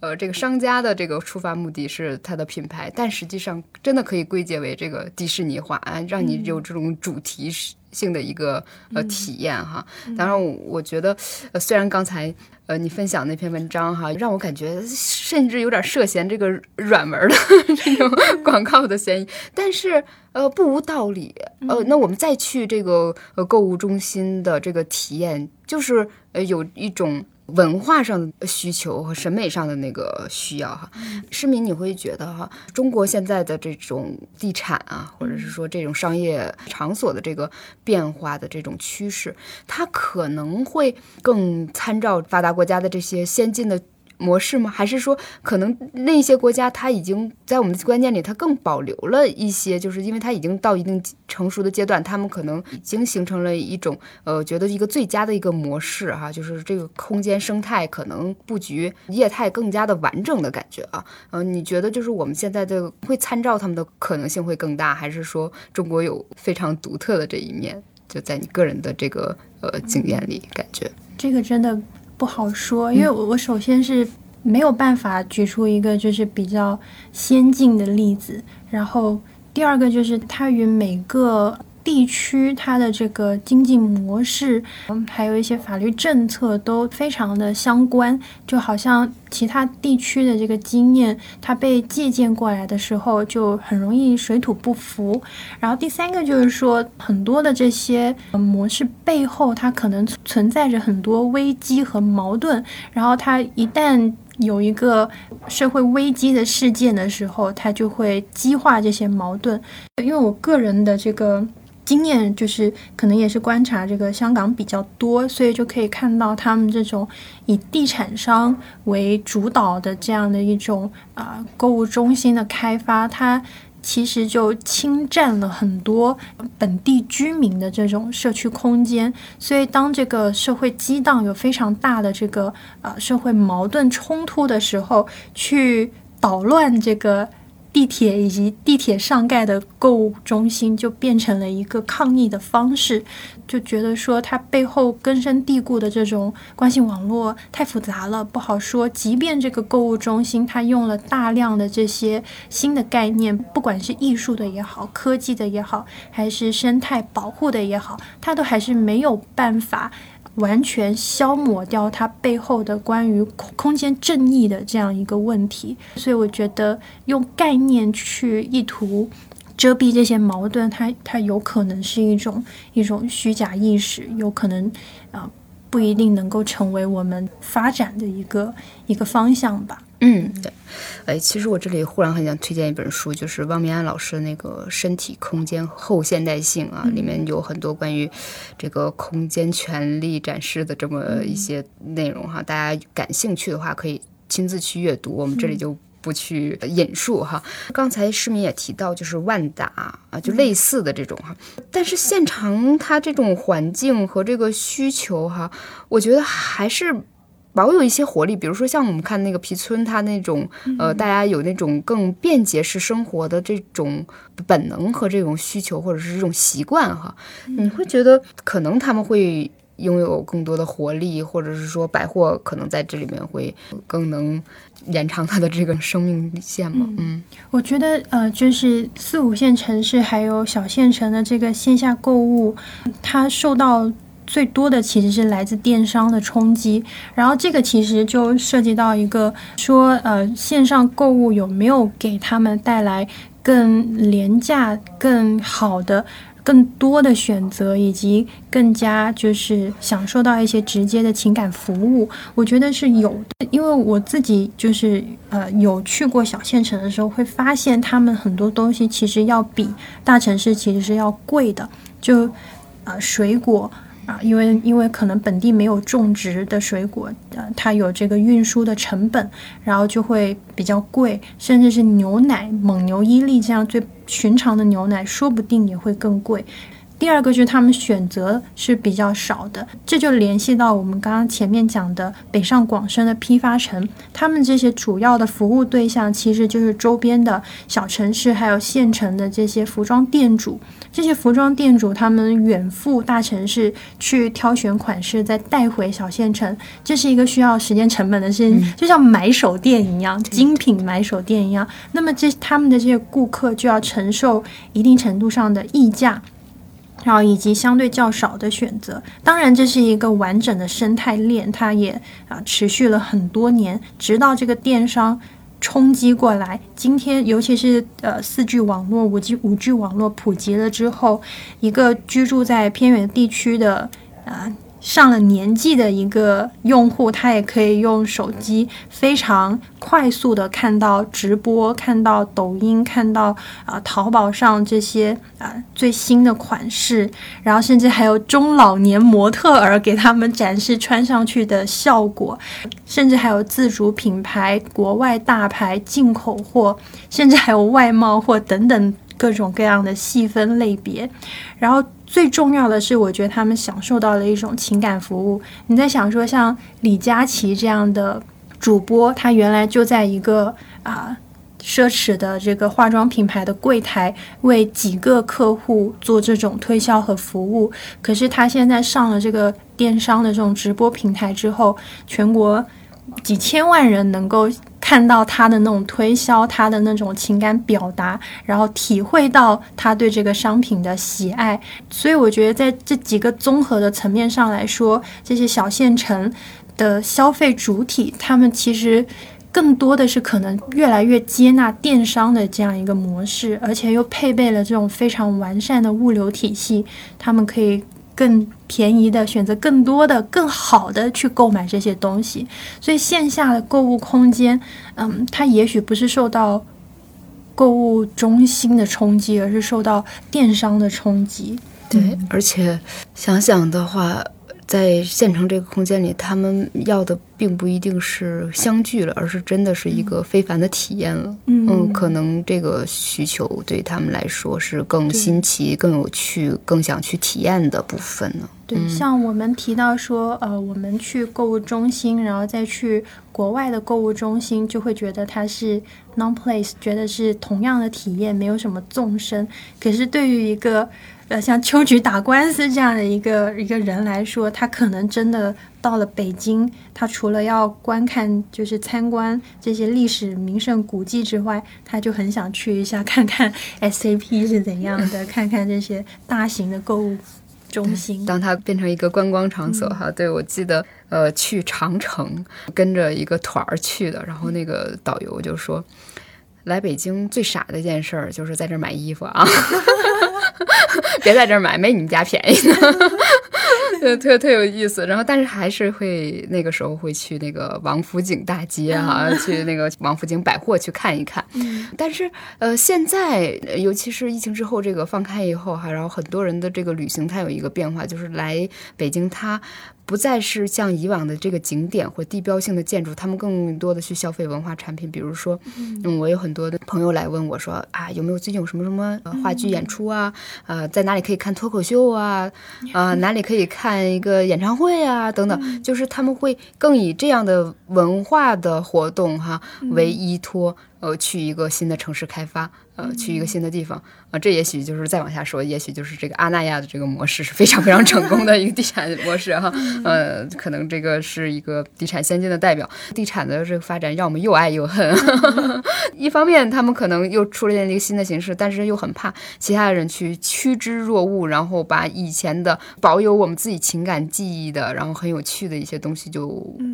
呃，这个商家的这个出发目的是它的品牌，但实际上真的可以归结为这个迪士尼化，让你有这种主题性的一个呃体验哈。当然，我觉得呃，虽然刚才。呃，你分享那篇文章哈，让我感觉甚至有点涉嫌这个软文的 这种广告的嫌疑，但是呃不无道理。呃，那我们再去这个呃购物中心的这个体验，就是呃有一种。文化上的需求和审美上的那个需要哈，市民你会觉得哈，中国现在的这种地产啊，或者是说这种商业场所的这个变化的这种趋势，它可能会更参照发达国家的这些先进的。模式吗？还是说，可能那些国家它已经在我们的观念里，它更保留了一些，就是因为它已经到一定成熟的阶段，他们可能已经形成了一种呃，觉得一个最佳的一个模式哈，就是这个空间生态可能布局业态更加的完整的感觉啊。嗯，你觉得就是我们现在的会参照他们的可能性会更大，还是说中国有非常独特的这一面？就在你个人的这个呃经验里，感觉这个真的。不好说，因为我我首先是没有办法举出一个就是比较先进的例子，然后第二个就是它与每个。地区它的这个经济模式，嗯，还有一些法律政策都非常的相关，就好像其他地区的这个经验，它被借鉴过来的时候，就很容易水土不服。然后第三个就是说，很多的这些模式背后，它可能存在着很多危机和矛盾。然后它一旦有一个社会危机的事件的时候，它就会激化这些矛盾。因为我个人的这个。经验就是可能也是观察这个香港比较多，所以就可以看到他们这种以地产商为主导的这样的一种啊购物中心的开发，它其实就侵占了很多本地居民的这种社区空间。所以当这个社会激荡有非常大的这个呃社会矛盾冲突的时候，去捣乱这个。地铁以及地铁上盖的购物中心就变成了一个抗议的方式，就觉得说它背后根深蒂固的这种关系网络太复杂了，不好说。即便这个购物中心它用了大量的这些新的概念，不管是艺术的也好，科技的也好，还是生态保护的也好，它都还是没有办法。完全消磨掉它背后的关于空间正义的这样一个问题，所以我觉得用概念去意图遮蔽这些矛盾，它它有可能是一种一种虚假意识，有可能啊不一定能够成为我们发展的一个一个方向吧。嗯，对，哎，其实我这里忽然很想推荐一本书，就是汪明安老师的那个《身体空间后现代性》啊，里面有很多关于这个空间权利展示的这么一些内容哈，大家感兴趣的话可以亲自去阅读，我们这里就不去引述哈。刚才市民也提到，就是万达啊，就类似的这种哈，但是现场它这种环境和这个需求哈，我觉得还是。保有一些活力，比如说像我们看那个皮村，它那种呃，大家有那种更便捷式生活的这种本能和这种需求，或者是这种习惯哈，你会觉得可能他们会拥有更多的活力，或者是说百货可能在这里面会更能延长它的这个生命线吗？嗯，我觉得呃，就是四五线城市还有小县城的这个线下购物，它受到。最多的其实是来自电商的冲击，然后这个其实就涉及到一个说，呃，线上购物有没有给他们带来更廉价、更好的、更多的选择，以及更加就是享受到一些直接的情感服务？我觉得是有的，因为我自己就是呃有去过小县城的时候，会发现他们很多东西其实要比大城市其实是要贵的，就呃水果。啊，因为因为可能本地没有种植的水果，呃，它有这个运输的成本，然后就会比较贵，甚至是牛奶，蒙牛、伊利这样最寻常的牛奶，说不定也会更贵。第二个就是他们选择是比较少的，这就联系到我们刚刚前面讲的北上广深的批发城，他们这些主要的服务对象其实就是周边的小城市，还有县城的这些服装店主。这些服装店主他们远赴大城市去挑选款式，再带回小县城，这是一个需要时间成本的事情，就像买手店一样，精品买手店一样。那么这他们的这些顾客就要承受一定程度上的溢价。然后以及相对较少的选择，当然这是一个完整的生态链，它也啊持续了很多年，直到这个电商冲击过来。今天，尤其是呃四 G 网络、五 G 五 G 网络普及了之后，一个居住在偏远地区的啊。上了年纪的一个用户，他也可以用手机非常快速的看到直播，看到抖音，看到啊淘宝上这些啊最新的款式，然后甚至还有中老年模特儿给他们展示穿上去的效果，甚至还有自主品牌、国外大牌、进口货，甚至还有外贸货等等各种各样的细分类别，然后。最重要的是，我觉得他们享受到了一种情感服务。你在想说，像李佳琦这样的主播，他原来就在一个啊奢侈的这个化妆品牌的柜台为几个客户做这种推销和服务，可是他现在上了这个电商的这种直播平台之后，全国。几千万人能够看到他的那种推销，他的那种情感表达，然后体会到他对这个商品的喜爱。所以我觉得在这几个综合的层面上来说，这些小县城的消费主体，他们其实更多的是可能越来越接纳电商的这样一个模式，而且又配备了这种非常完善的物流体系，他们可以。更便宜的选择，更多的、更好的去购买这些东西，所以线下的购物空间，嗯，它也许不是受到购物中心的冲击，而是受到电商的冲击。对，而且想想的话，在县城这个空间里，他们要的并不一定是相聚了，而是真的是一个非凡的体验了。嗯，可能这个需求对他们来说是更新奇、更有趣、更想去体验的部分呢。对，像我们提到说，呃，我们去购物中心，然后再去国外的购物中心，就会觉得它是 non place，觉得是同样的体验，没有什么纵深。可是对于一个呃像秋菊打官司这样的一个一个人来说，他可能真的到了北京，他除了要观看就是参观这些历史名胜古迹之外，他就很想去一下 看看 SAP 是怎样的，看看这些大型的购物。中心，当它变成一个观光场所哈，对我记得，呃，去长城跟着一个团儿去的，然后那个导游就说，来北京最傻的一件事儿就是在这儿买衣服啊，别在这儿买，没你们家便宜。特特特有意思，然后但是还是会那个时候会去那个王府井大街哈，去那个王府井百货去看一看。但是呃，现在尤其是疫情之后，这个放开以后哈，然后很多人的这个旅行它有一个变化，就是来北京它。不再是像以往的这个景点或地标性的建筑，他们更多的去消费文化产品。比如说，嗯，我有很多的朋友来问我说啊，有没有最近有什么什么话剧演出啊？呃，在哪里可以看脱口秀啊？啊，哪里可以看一个演唱会啊？等等，就是他们会更以这样的文化的活动哈为依托，呃，去一个新的城市开发。呃，去一个新的地方啊，这也许就是再往下说，也许就是这个阿那亚的这个模式是非常非常成功的一个地产模式哈。呃，可能这个是一个地产先进的代表。地产的这个发展让我们又爱又恨。一方面，他们可能又出现了一个新的形式，但是又很怕其他的人去趋之若鹜，然后把以前的保有我们自己情感记忆的，然后很有趣的一些东西就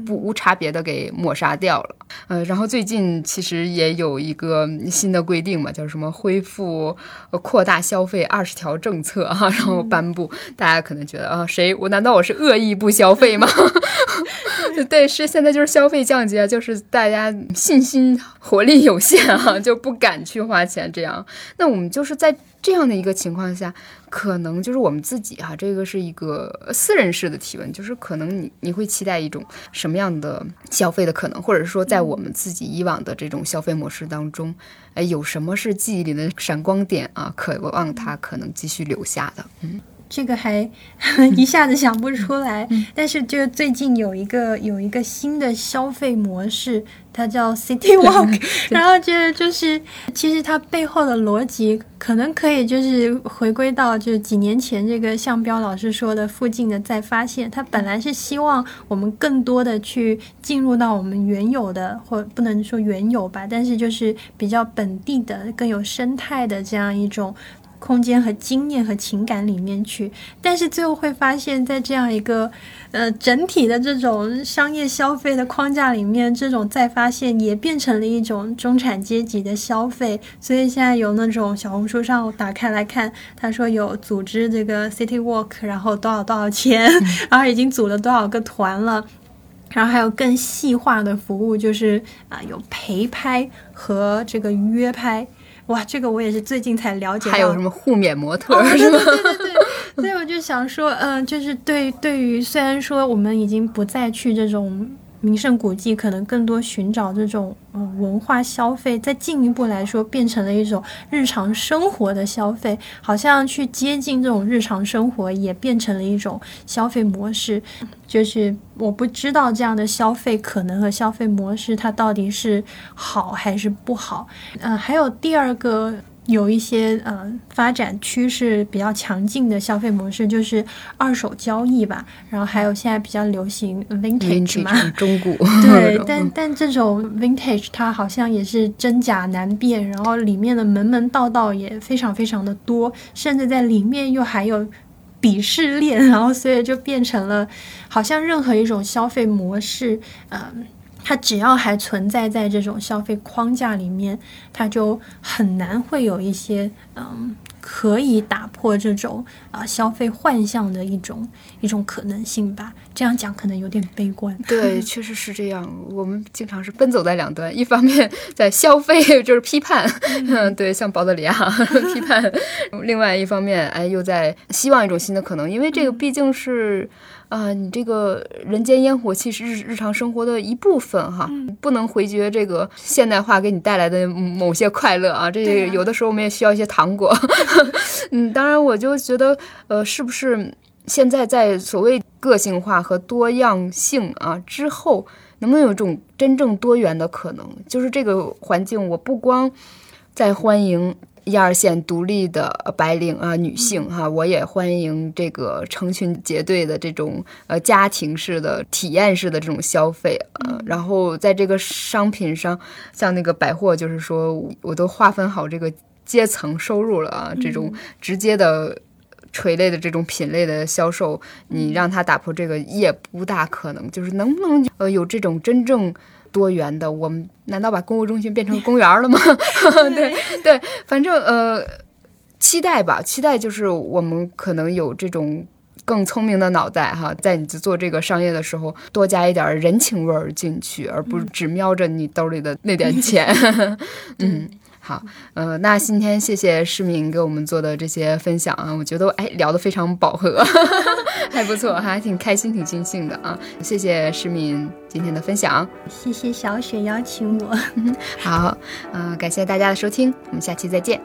不无差别的给抹杀掉了。呃，然后最近其实也有一个新的规定嘛，叫。什么恢复、扩大消费二十条政策哈，然后颁布，大家可能觉得啊，谁我难道我是恶意不消费吗？对，是现在就是消费降级啊，就是大家信心活力有限啊，就不敢去花钱这样。那我们就是在这样的一个情况下。可能就是我们自己哈，这个是一个私人式的提问，就是可能你你会期待一种什么样的消费的可能，或者说在我们自己以往的这种消费模式当中，哎，有什么是记忆里的闪光点啊？渴望它可能继续留下的，嗯。这个还 一下子想不出来，但是就最近有一个有一个新的消费模式，它叫 City Walk，然后这就是其实它背后的逻辑可能可以就是回归到就是几年前这个向彪老师说的附近的再发现，它本来是希望我们更多的去进入到我们原有的或不能说原有吧，但是就是比较本地的更有生态的这样一种。空间和经验和情感里面去，但是最后会发现，在这样一个呃整体的这种商业消费的框架里面，这种再发现也变成了一种中产阶级的消费。所以现在有那种小红书上打开来看，他说有组织这个 City Walk，然后多少多少钱，然后已经组了多少个团了，然后还有更细化的服务，就是啊有陪拍和这个约拍。哇，这个我也是最近才了解。还有什么互免模特是吗？对对对，所以我就想说，嗯，就是对对于虽然说我们已经不再去这种。名胜古迹可能更多寻找这种呃文化消费，再进一步来说，变成了一种日常生活的消费，好像去接近这种日常生活，也变成了一种消费模式。就是我不知道这样的消费可能和消费模式，它到底是好还是不好。嗯，还有第二个。有一些呃发展趋势比较强劲的消费模式，就是二手交易吧。然后还有现在比较流行 vintage 嘛，中古。对，但但这种 vintage 它好像也是真假难辨，然后里面的门门道道也非常非常的多，甚至在里面又还有鄙视链，然后所以就变成了好像任何一种消费模式，嗯。它只要还存在在这种消费框架里面，它就很难会有一些嗯可以打破这种啊消费幻象的一种一种可能性吧。这样讲可能有点悲观。对，确实是这样。我们经常是奔走在两端，一方面 在消费，就是批判，嗯，对，像保德里亚 批判；另外一方面，哎，又在希望一种新的可能，因为这个毕竟是。啊，你这个人间烟火气是日日常生活的一部分哈，不能回绝这个现代化给你带来的某些快乐啊。这有的时候我们也需要一些糖果。嗯，当然我就觉得，呃，是不是现在在所谓个性化和多样性啊之后，能不能有一种真正多元的可能？就是这个环境，我不光在欢迎。一二线独立的白领啊，女性哈，我也欢迎这个成群结队的这种呃家庭式的体验式的这种消费啊。然后在这个商品上，像那个百货，就是说我都划分好这个阶层收入了啊。这种直接的垂类的这种品类的销售，你让他打破这个也不大可能。就是能不能呃有这种真正。多元的，我们难道把购物中心变成公园了吗？对对，反正呃，期待吧，期待就是我们可能有这种更聪明的脑袋哈，在你做这个商业的时候，多加一点人情味儿进去，而不是只瞄着你兜里的那点钱。嗯。好，呃，那今天谢谢市民给我们做的这些分享啊，我觉得哎聊得非常饱和，还不错，还挺开心，挺尽兴的啊。谢谢市民今天的分享，谢谢小雪邀请我。好，嗯，感谢大家的收听，我们下期再见。